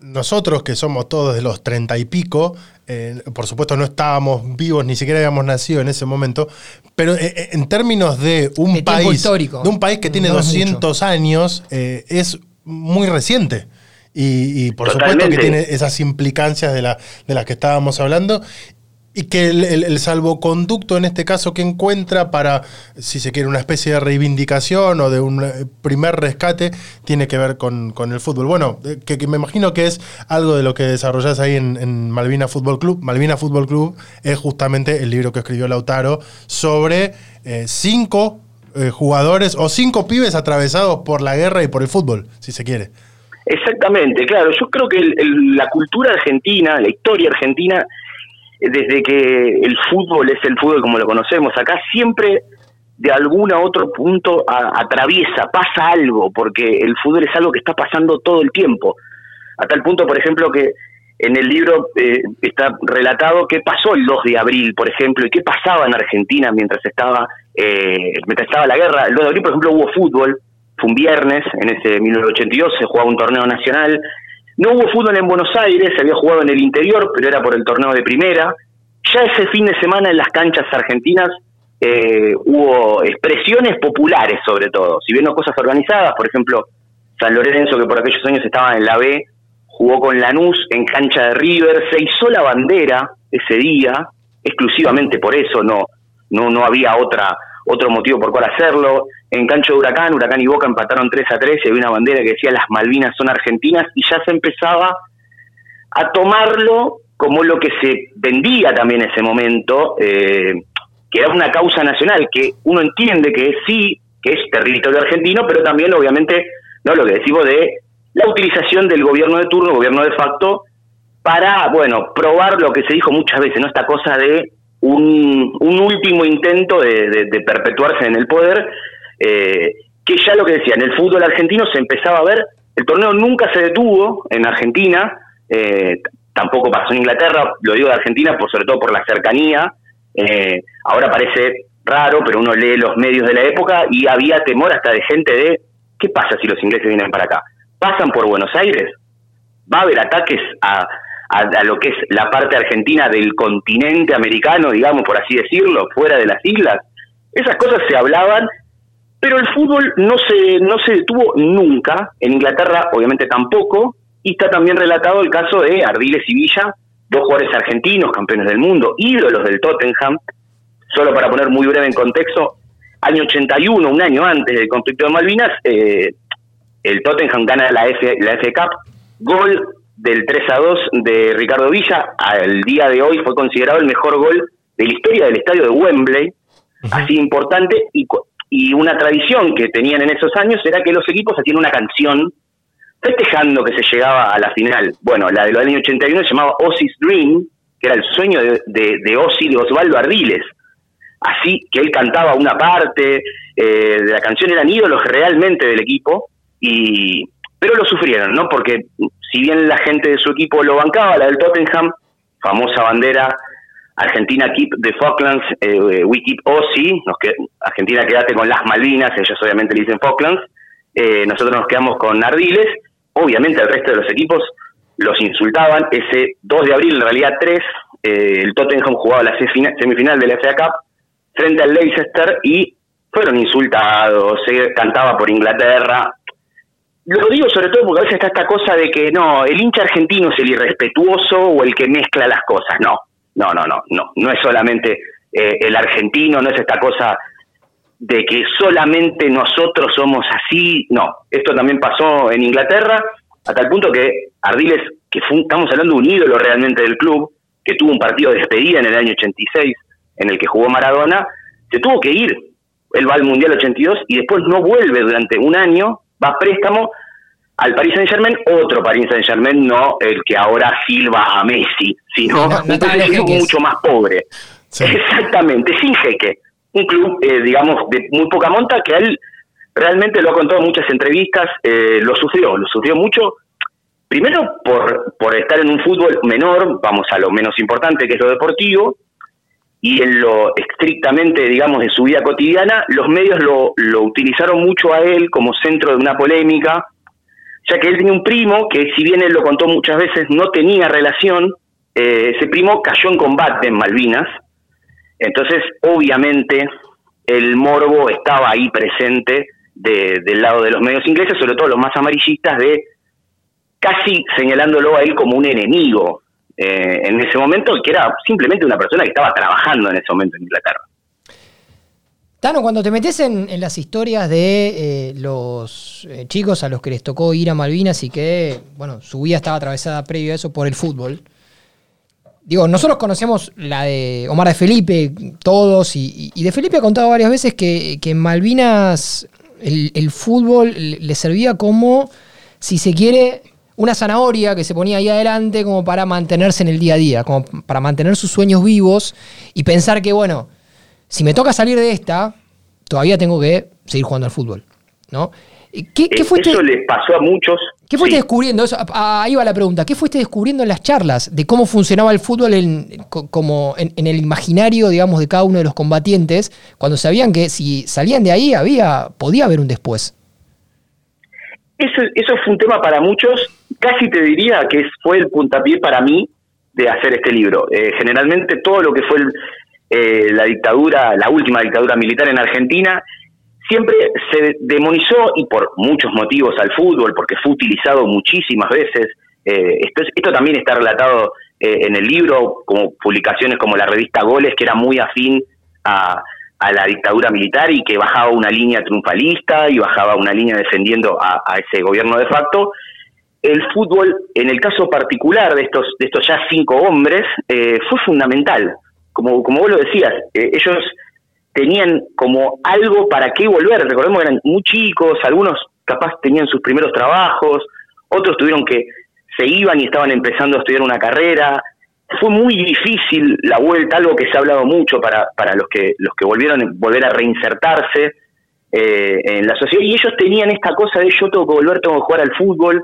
nosotros que somos todos de los treinta y pico, eh, por supuesto no estábamos vivos, ni siquiera habíamos nacido en ese momento, pero eh, eh, en términos de un país, histórico. de un país que tiene No es 200 años, eh, es muy reciente. Y, y por supuesto que tiene esas implicancias de, la, de las que estábamos hablando. Y que el, el- salvoconducto en este caso que encuentra para, si se quiere, una especie de reivindicación o de un eh, primer rescate, tiene que ver con, con el fútbol. Bueno, eh, que, me imagino que es algo de lo que desarrollás ahí en, en Malvina Fútbol Club. Malvina Fútbol Club es justamente el libro que escribió Lautaro sobre eh, cinco eh, jugadores o cinco pibes atravesados por la guerra y por el fútbol, si se quiere. Exactamente, claro. Yo creo que el- la cultura argentina, la historia argentina, desde que el fútbol es el fútbol como lo conocemos acá, siempre de algún a otro punto atraviesa, pasa algo, porque el fútbol es algo que está pasando todo el tiempo. A tal punto, por ejemplo, que en el libro eh, está relatado qué pasó el 2 de abril, por ejemplo, y qué pasaba en Argentina mientras estaba, eh, mientras estaba la guerra. El 2 de abril, por ejemplo, hubo fútbol, fue un viernes, en ese 1982 se jugaba un torneo nacional. No hubo fútbol en Buenos Aires, se había jugado en el interior, pero era por el torneo de primera. Ya ese fin de semana en las canchas argentinas eh, hubo expresiones populares sobre todo, si bien no cosas organizadas, por ejemplo, San Lorenzo, que por aquellos años estaba en la B, jugó con Lanús en cancha de River, se hizo la bandera ese día, exclusivamente por eso, no, no, no había otra, otro motivo por cual hacerlo. En cancha de Huracán, Huracán y Boca empataron 3 a 3 y había una bandera que decía las Malvinas son argentinas y ya se empezaba a tomarlo como lo que se vendía también en ese momento, eh, que era una causa nacional, que uno entiende que sí, que es territorio argentino, pero también obviamente no lo que decimos de la utilización del gobierno de turno, gobierno de facto, para, bueno, probar lo que se dijo muchas veces, ¿no? Esta cosa de un, último intento de, perpetuarse en el poder, eh, que ya lo que decía, en el fútbol argentino se empezaba a ver, el torneo nunca se detuvo en Argentina, eh, tampoco pasó en Inglaterra, lo digo de Argentina por, sobre todo por la cercanía, eh, ahora parece raro, pero uno lee los medios de la época y había temor hasta de gente de, ¿qué pasa si los ingleses vienen para acá? ¿Pasan por Buenos Aires? ¿Va a haber ataques a, a, lo que es la parte argentina del continente americano, digamos, por así decirlo, fuera de las islas. Esas cosas se hablaban, pero el fútbol no se, no se detuvo nunca, en Inglaterra obviamente tampoco, y está también relatado el caso de Ardiles y Villa, dos jugadores argentinos, campeones del mundo, ídolos del Tottenham, solo para poner muy breve en contexto, año 81, un año antes del conflicto de Malvinas, eh, el Tottenham gana la F, la F Cup, gol del 3 a 2 de Ricardo Villa, al día de hoy fue considerado el mejor gol de la historia del estadio de Wembley, así importante, y, y una tradición que tenían en esos años era que los equipos hacían una canción festejando que se llegaba a la final. Bueno, la del año 81 se llamaba Ozzy's Dream, que era el sueño de, de, de de Osvaldo Ardiles. Así que él cantaba una parte eh, de la canción, eran ídolos realmente del equipo, y pero lo sufrieron, ¿no? Porque si bien la gente de su equipo lo bancaba, la del Tottenham, famosa bandera Argentina Keep the Falklands, eh, We Keep Aussie, nos que, Argentina quédate con las Malvinas, ellos obviamente le dicen Falklands, eh, nosotros nos quedamos con Ardiles, obviamente el resto de los equipos los insultaban, ese 2 de abril, en realidad 3, eh, el Tottenham jugaba la semifinal de la FA Cup frente al Leicester y fueron insultados, se cantaba por Inglaterra, lo digo sobre todo porque a veces está esta cosa de que no, el hincha argentino es el irrespetuoso o el que mezcla las cosas. No, no, no, no, no. No es solamente eh, el argentino, no es esta cosa de que solamente nosotros somos así. No, esto también pasó en Inglaterra, a tal punto que Ardiles, que estamos hablando de un ídolo realmente del club, que tuvo un partido de despedida en el año 86 en el que jugó Maradona, se tuvo que ir. Él va al Mundial 82 y después no vuelve durante un año va a préstamo al Paris Saint Germain, otro Paris Saint Germain, no el que ahora silba a Messi, sino un club mucho más pobre. Exactamente, sin jeque. Un club, eh, digamos, de muy poca monta que él realmente lo ha contado en muchas entrevistas, eh, lo sufrió, lo sufrió mucho. Primero por, por estar en un fútbol menor, vamos a lo menos importante que es lo deportivo, y en lo estrictamente, digamos, de su vida cotidiana, los medios lo, lo utilizaron mucho a él como centro de una polémica, ya que él tenía un primo que, si bien él lo contó muchas veces, no tenía relación, eh, ese primo cayó en combate en Malvinas, entonces obviamente el morbo estaba ahí presente del lado de los medios ingleses, sobre todo los más amarillistas, de casi señalándolo a él como un enemigo, eh, en ese momento, que era simplemente una persona que estaba trabajando en ese momento en Inglaterra. Tano, cuando te metes en, las historias de eh, los eh, chicos a los que les tocó ir a Malvinas y que, bueno, su vida estaba atravesada previo a eso por el fútbol, digo, nosotros conocemos la de Omar de Felipe, todos, y, de Felipe ha contado varias veces que, en Malvinas el, el, fútbol le servía como, si se quiere, una zanahoria que se ponía ahí adelante como para mantenerse en el día a día, como para mantener sus sueños vivos y pensar que, bueno, si me toca salir de esta, todavía tengo que seguir jugando al fútbol, ¿no? ¿Qué, qué fuiste, Eso les pasó a muchos. ¿Qué fuiste descubriendo? ahí va la pregunta. ¿Qué fuiste descubriendo en las charlas de cómo funcionaba el fútbol en, como en, el imaginario, digamos, de cada uno de los combatientes, cuando sabían que si salían de ahí había, podía haber un después? Eso, eso fue un tema para muchos casi te diría que fue el puntapié para mí de hacer este libro. Eh, generalmente todo lo que fue eh, la dictadura, la última dictadura militar en Argentina, siempre se demonizó, y por muchos motivos, al fútbol, porque fue utilizado muchísimas veces. Eh, esto, esto también está relatado en el libro, como publicaciones como la revista Goles, que era muy afín a, a la dictadura militar y que bajaba una línea triunfalista y bajaba una línea defendiendo a ese gobierno de facto el fútbol, en el caso particular de estos, de estos ya cinco hombres, eh, fue fundamental. Como, como vos lo decías, eh, ellos tenían como algo para qué volver. Recordemos que eran muy chicos, algunos capaz tenían sus primeros trabajos, otros tuvieron que, se iban y estaban empezando a estudiar una carrera. Fue muy difícil la vuelta, algo que se ha hablado mucho para, para los que los que volvieron volver a reinsertarse eh, en la sociedad. Y ellos tenían esta cosa de yo tengo que volver, tengo que jugar al fútbol.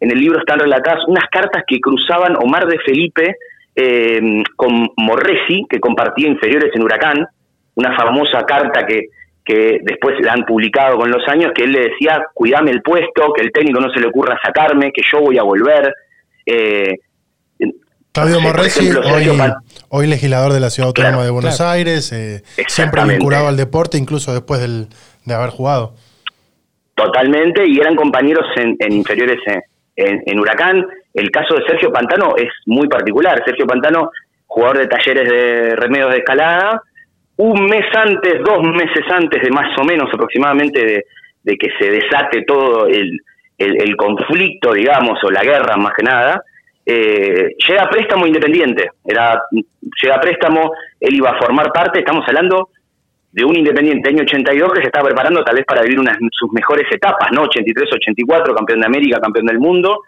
En el libro están relatadas unas cartas que cruzaban Omar de Felipe eh, con Morresi, que compartía inferiores en Huracán, una famosa carta que, que después la han publicado con los años, que él le decía, cuidame el puesto, que el técnico no se le ocurra sacarme, que yo voy a volver. Eh, Claudio Morresi, hoy, legislador de la Ciudad Autónoma de Buenos Aires, eh, siempre vinculado al deporte, incluso después del, de haber jugado. Totalmente, y eran compañeros en, inferiores en, en, Huracán. El caso de Sergio Pantano es muy particular. Sergio Pantano, jugador de talleres de remedios de escalada, un mes antes, dos meses antes de más o menos aproximadamente de, que se desate todo el, el, conflicto, digamos, o la guerra más que nada, eh, llega préstamo independiente. Era, llega préstamo, él iba a formar parte, estamos hablando de un Independiente año 82 que se estaba preparando tal vez para vivir unas sus mejores etapas, ¿no? 83-84, campeón de América, campeón del mundo,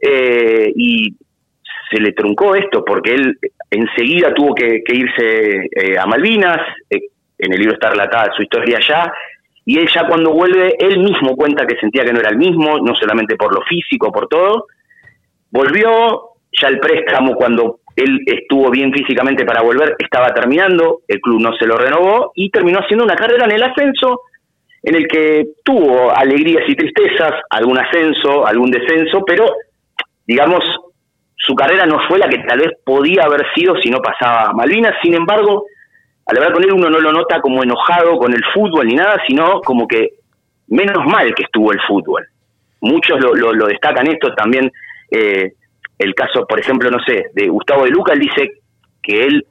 eh, y se le truncó esto porque él enseguida tuvo que, irse eh, a Malvinas, eh, en el libro está relatada su historia allá, y él ya cuando vuelve, él mismo cuenta que sentía que no era el mismo, no solamente por lo físico, por todo, volvió, ya el préstamo cuando él estuvo bien físicamente para volver, estaba terminando, el club no se lo renovó y terminó haciendo una carrera en el ascenso en el que tuvo alegrías y tristezas, algún ascenso, algún descenso, pero digamos su carrera no fue la que tal vez podía haber sido si no pasaba Malvinas, sin embargo, al hablar con él uno no lo nota como enojado con el fútbol ni nada, sino como que menos mal que estuvo el fútbol. Muchos lo, lo, destacan esto también, eh, el caso, por ejemplo, no sé, de Gustavo de Luca, él dice que él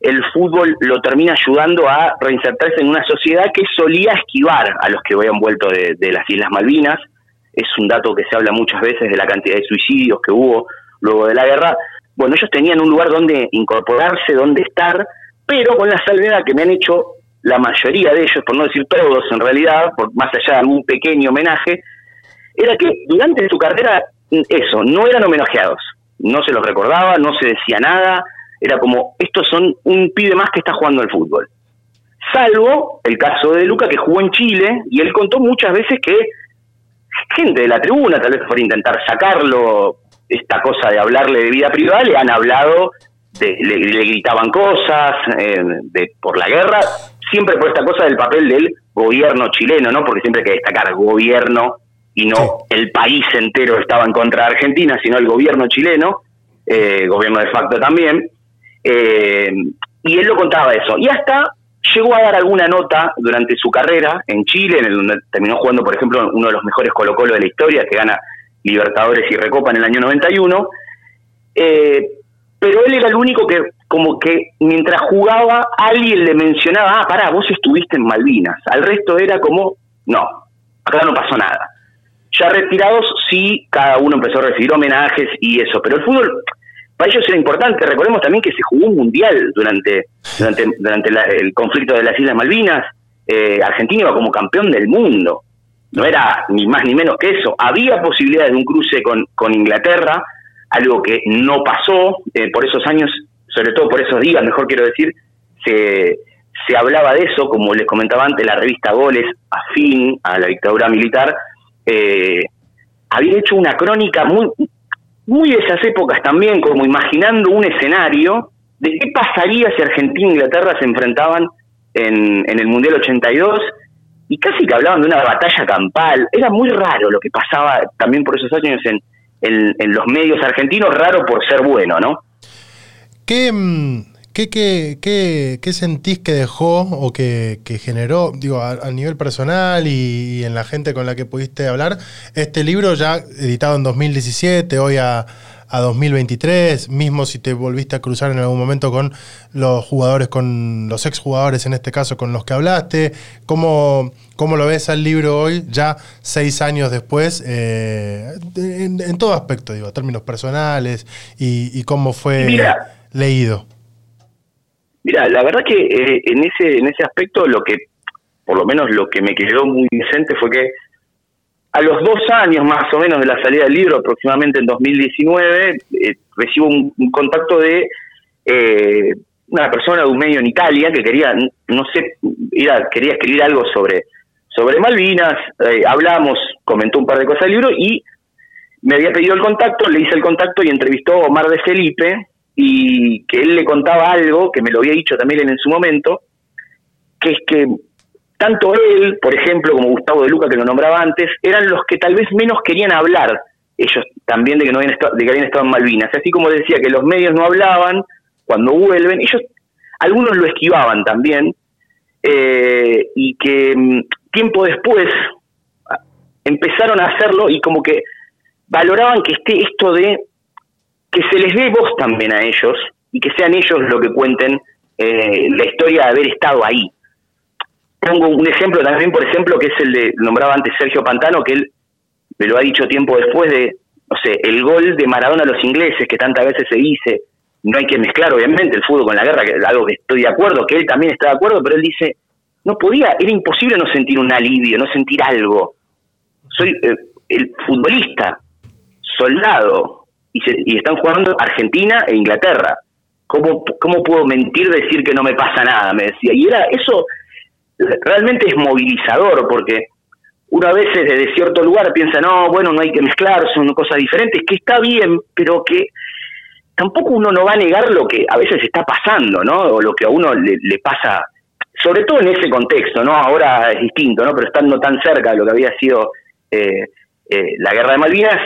el fútbol lo termina ayudando a reinsertarse en una sociedad que solía esquivar a los que habían vuelto de, de, las Islas Malvinas. Es un dato que se habla muchas veces de la cantidad de suicidios que hubo luego de la guerra. Bueno, ellos tenían un lugar donde incorporarse, donde estar, pero con la salvedad que me han hecho la mayoría de ellos, por no decir todos en realidad, por más allá de algún pequeño homenaje, era que durante su carrera eso, no eran homenajeados, no se los recordaba, no se decía nada, era como, estos son un pibe más que está jugando al fútbol. Salvo el caso de Luca que jugó en Chile y él contó muchas veces que gente de la tribuna, tal vez por intentar sacarlo, esta cosa de hablarle de vida privada, le han hablado, de, le, gritaban cosas eh, de, por la guerra, siempre por esta cosa del papel del gobierno chileno, ¿no? Porque siempre hay que destacar gobierno y no el país entero estaba en contra de Argentina, sino el gobierno chileno, eh, gobierno de facto también, eh, y él lo contaba eso. Y hasta llegó a dar alguna nota durante su carrera en Chile, en el donde terminó jugando, por ejemplo, uno de los mejores Colo Colo de la historia, que gana Libertadores y Recopa en el año 91. Eh, pero él era el único que, como que mientras jugaba, alguien le mencionaba, ah, pará, vos estuviste en Malvinas. Al resto era como, no, acá no pasó nada. Ya retirados, sí, cada uno empezó a recibir homenajes y eso, pero el fútbol para ellos era importante. Recordemos también que se jugó un mundial durante, durante, durante el conflicto de las Islas Malvinas. Eh, Argentina iba como campeón del mundo. No era ni más ni menos que eso. Había posibilidades de un cruce con, con Inglaterra, algo que no pasó. Eh, por esos años, sobre todo por esos días, mejor quiero decir, se, se hablaba de eso, como les comentaba antes, la revista Goles, afín a la dictadura militar, eh, había hecho una crónica muy, muy de esas épocas también, como imaginando un escenario de qué pasaría si Argentina e Inglaterra se enfrentaban en, en el Mundial 82 y casi que hablaban de una batalla campal. Era muy raro lo que pasaba también por esos años en, en, los medios argentinos, raro por ser bueno, ¿no? ¿Qué, mm, qué, qué, qué, sentís que dejó o que, generó, digo, a, nivel personal y, y, en la gente con la que pudiste hablar, este libro ya editado en 2017, hoy a a 2023, mismo si te volviste a cruzar en algún momento con los jugadores, con los exjugadores en este caso, con los que hablaste, ¿cómo, cómo lo ves al libro hoy, ya seis años después, eh, en, todo aspecto, digo, términos personales y, cómo fue leído? Mira, la verdad que eh, en ese en ese aspecto lo que, por lo menos lo que me quedó muy decente fue que a los dos años más o menos de la salida del libro, aproximadamente en 2019, eh, recibo un, contacto de eh, una persona de un medio en Italia que quería, no sé, quería escribir algo sobre, sobre Malvinas, eh, hablamos, comentó un par de cosas del libro y me había pedido el contacto, le hice el contacto y entrevistó a Omar de Felipe y que él le contaba algo, que me lo había dicho también en su momento, que es que tanto él, por ejemplo, como Gustavo de Luca, que lo nombraba antes, eran los que tal vez menos querían hablar, ellos también, de que, no habían estado, de que habían estado en Malvinas. Así como decía que los medios no hablaban, cuando vuelven, ellos, algunos lo esquivaban también, eh, y que mm, tiempo después empezaron a hacerlo y como que valoraban que esté esto de que se les dé voz también a ellos y que sean ellos lo que cuenten eh, la historia de haber estado ahí. Pongo un ejemplo también, por ejemplo, que es el de, nombraba antes Sergio Pantano, que él me lo ha dicho tiempo después de, no sé, el gol de Maradona a los ingleses, que tantas veces se dice, no hay que mezclar obviamente el fútbol con la guerra, que es algo que estoy de acuerdo, que él también está de acuerdo, pero él dice, no podía, era imposible no sentir un alivio, no sentir algo. Soy eh, el futbolista, soldado, y, y están jugando Argentina e Inglaterra. ¿Cómo, ¿Cómo puedo mentir decir que no me pasa nada? Me decía. Y era eso realmente es movilizador, porque uno a veces desde cierto lugar piensa, no, bueno, no hay que mezclar, son cosas diferentes, que está bien, pero que tampoco uno no va a negar lo que a veces está pasando, ¿no? O lo que a uno le, pasa, sobre todo en ese contexto, ¿no? Ahora es distinto, ¿no? Pero estando tan cerca de lo que había sido eh, eh, la guerra de Malvinas,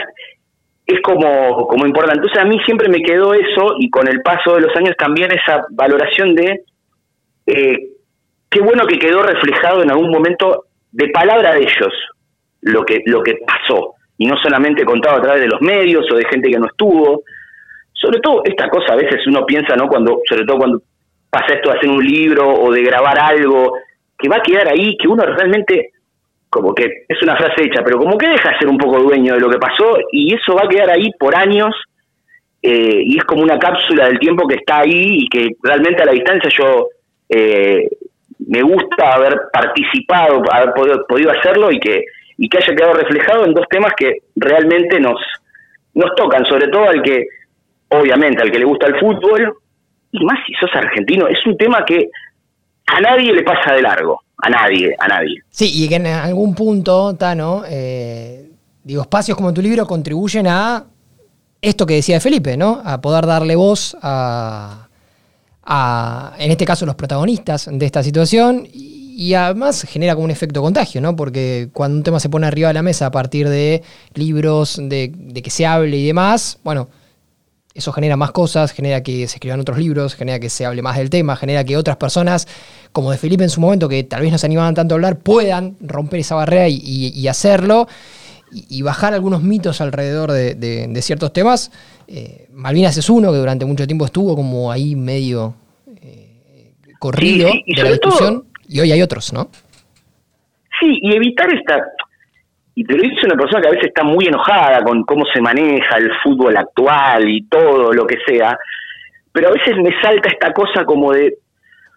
es como, como importante. Entonces a mí siempre me quedó eso y con el paso de los años también esa valoración de eh, qué bueno que quedó reflejado en algún momento de palabra de ellos lo que, lo que pasó y no solamente contado a través de los medios o de gente que no estuvo. Sobre todo esta cosa a veces uno piensa, ¿no? Cuando, sobre todo cuando pasa esto de hacer un libro o de grabar algo, que va a quedar ahí, que uno realmente, como que es una frase hecha, pero como que deja de ser un poco dueño de lo que pasó y eso va a quedar ahí por años eh, y es como una cápsula del tiempo que está ahí y que realmente a la distancia yo eh, me gusta haber participado, haber podido, hacerlo y que, y que haya quedado reflejado en dos temas que realmente nos, nos tocan, sobre todo al que, obviamente, al que le gusta el fútbol, y más si sos argentino, es un tema que a nadie le pasa de largo, a nadie, a nadie. Sí, y que en algún punto, Tano, eh, digo, espacios como tu libro contribuyen a esto que decía Felipe, ¿no? A poder darle voz a en este caso, los protagonistas de esta situación. Y, además genera como un efecto contagio, ¿no? Porque cuando un tema se pone arriba de la mesa a partir de libros, de, que se hable y demás, bueno, eso genera más cosas, genera que se escriban otros libros, genera que se hable más del tema, genera que otras personas, como de Felipe en su momento, que tal vez no se animaban tanto a hablar, puedan romper esa barrera y, hacerlo y, bajar algunos mitos alrededor de, ciertos temas. Eh, Malvinas es uno que durante mucho tiempo estuvo como ahí medio eh, corrido de la discusión y hoy hay otros, ¿no? Sí, y evitar esta... Y te lo dice una persona que a veces está muy enojada con cómo se maneja el fútbol actual y todo lo que sea, pero a veces me salta esta cosa como de,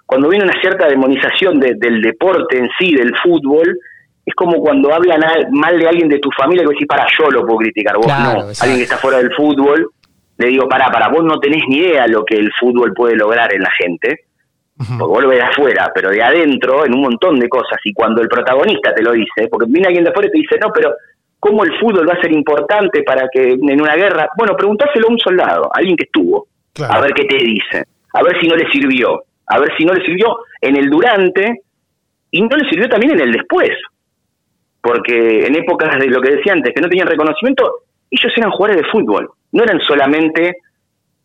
cuando viene una cierta demonización del deporte en sí, del fútbol, es como cuando hablan mal de alguien de tu familia que decís, para, yo lo puedo criticar, vos no. Alguien que está fuera del fútbol, le digo, para, para, vos no tenés ni idea lo que el fútbol puede lograr en la gente, porque vos lo ves de afuera, pero de adentro, en un montón de cosas, y cuando el protagonista te lo dice, porque viene alguien de afuera y te dice, no, pero ¿cómo el fútbol va a ser importante para que en una guerra? Bueno, preguntáselo a un soldado, a alguien que estuvo, a ver qué te dice, a ver si no le sirvió, a ver si no le sirvió en el durante y no le sirvió también en el después. Porque en épocas de lo que decía antes, que no tenían reconocimiento, ellos eran jugadores de fútbol, no eran solamente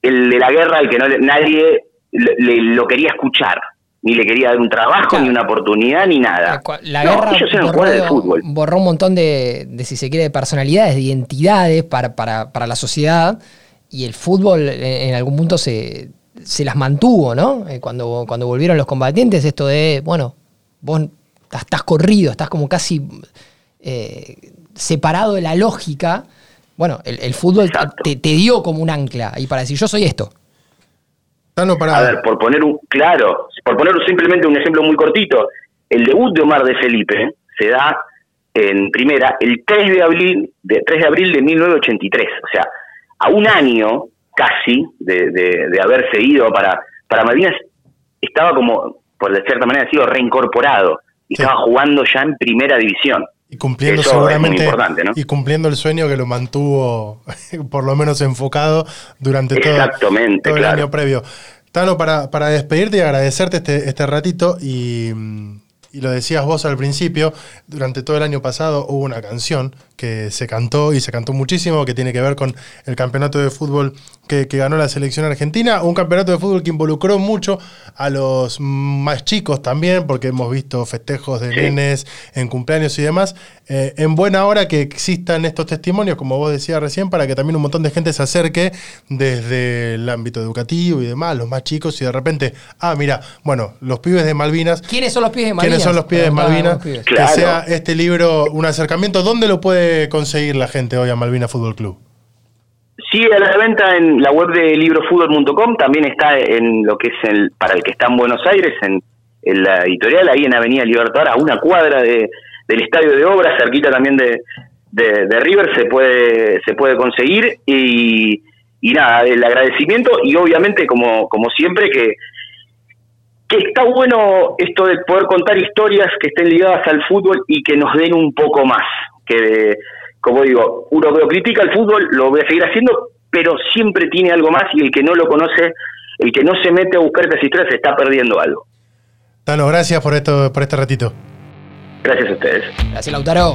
el de la guerra al que no nadie le, lo quería escuchar, ni le quería dar un trabajo, ni una oportunidad, ni nada. La guerra ellos eran jugadores de fútbol. borró un montón de, si se quiere, de personalidades, de identidades para, para, para la sociedad, y el fútbol en algún punto se, se las mantuvo, ¿no? Eh, cuando, cuando volvieron los combatientes, esto de, bueno, vos estás corrido, estás como casi eh, separado de la lógica. Bueno, el, fútbol te, dio como un ancla y para decir yo soy esto. A ver, por poner un, claro, por poner simplemente un ejemplo muy cortito, el debut de Omar de Felipe se da en primera el 3 de abril de, 3 de, abril de 1983. O sea, a un año casi de, de, haberse ido para, para Malvinas, estaba como, por de cierta manera, ha sido reincorporado y estaba jugando ya en primera división. Y cumpliendo seguramente y cumpliendo el sueño que lo mantuvo por lo menos enfocado durante todo, el año previo. Tano, para, para despedirte y agradecerte este, este ratito y y lo decías vos al principio, durante todo el año pasado hubo una canción que se cantó y se cantó muchísimo, que tiene que ver con el campeonato de fútbol que, ganó la selección argentina, un campeonato de fútbol que involucró mucho a los más chicos también, porque hemos visto festejos de nenes en cumpleaños y demás. Eh, en buena hora que existan estos testimonios, como vos decías recién, para que también un montón de gente se acerque desde el ámbito educativo y demás, los más chicos, y de repente, ah, mira, bueno, los pibes de Malvinas. ¿Quiénes son los pibes de Malvinas? ¿Quiénes son los pibes de Malvinas? Que sea este libro un acercamiento. ¿Dónde lo puede conseguir la gente hoy a Malvinas Fútbol Club? Sigue a la venta en la web de librofutbol.com, también está en lo que es el, para el que está en Buenos Aires, en, la editorial, ahí en Avenida Libertador, a una cuadra de, del Estadio de Obras, cerquita también de, de, River, se puede, se puede conseguir y, y nada, el agradecimiento y obviamente como, como siempre que, que está bueno esto de poder contar historias que estén ligadas al fútbol y que nos den un poco más, que como digo, uno lo critica el fútbol lo voy a seguir haciendo, pero siempre tiene algo más y el que no lo conoce, el que no se mete a buscar estas historias, se está perdiendo algo. Tano, gracias por, esto, por este ratito. Gracias a ustedes. Gracias, Lautaro.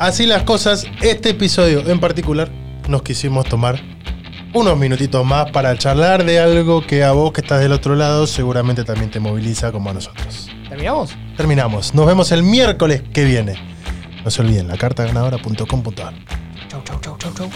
Así las cosas, este episodio en particular nos quisimos tomar unos minutitos más para charlar de algo que a vos que estás del otro lado seguramente también te moviliza como a nosotros. ¿Terminamos? Terminamos. Nos vemos el miércoles que viene. No se olviden, lacartaganadora.com.ar. Chau, chau, chau, chau, chau.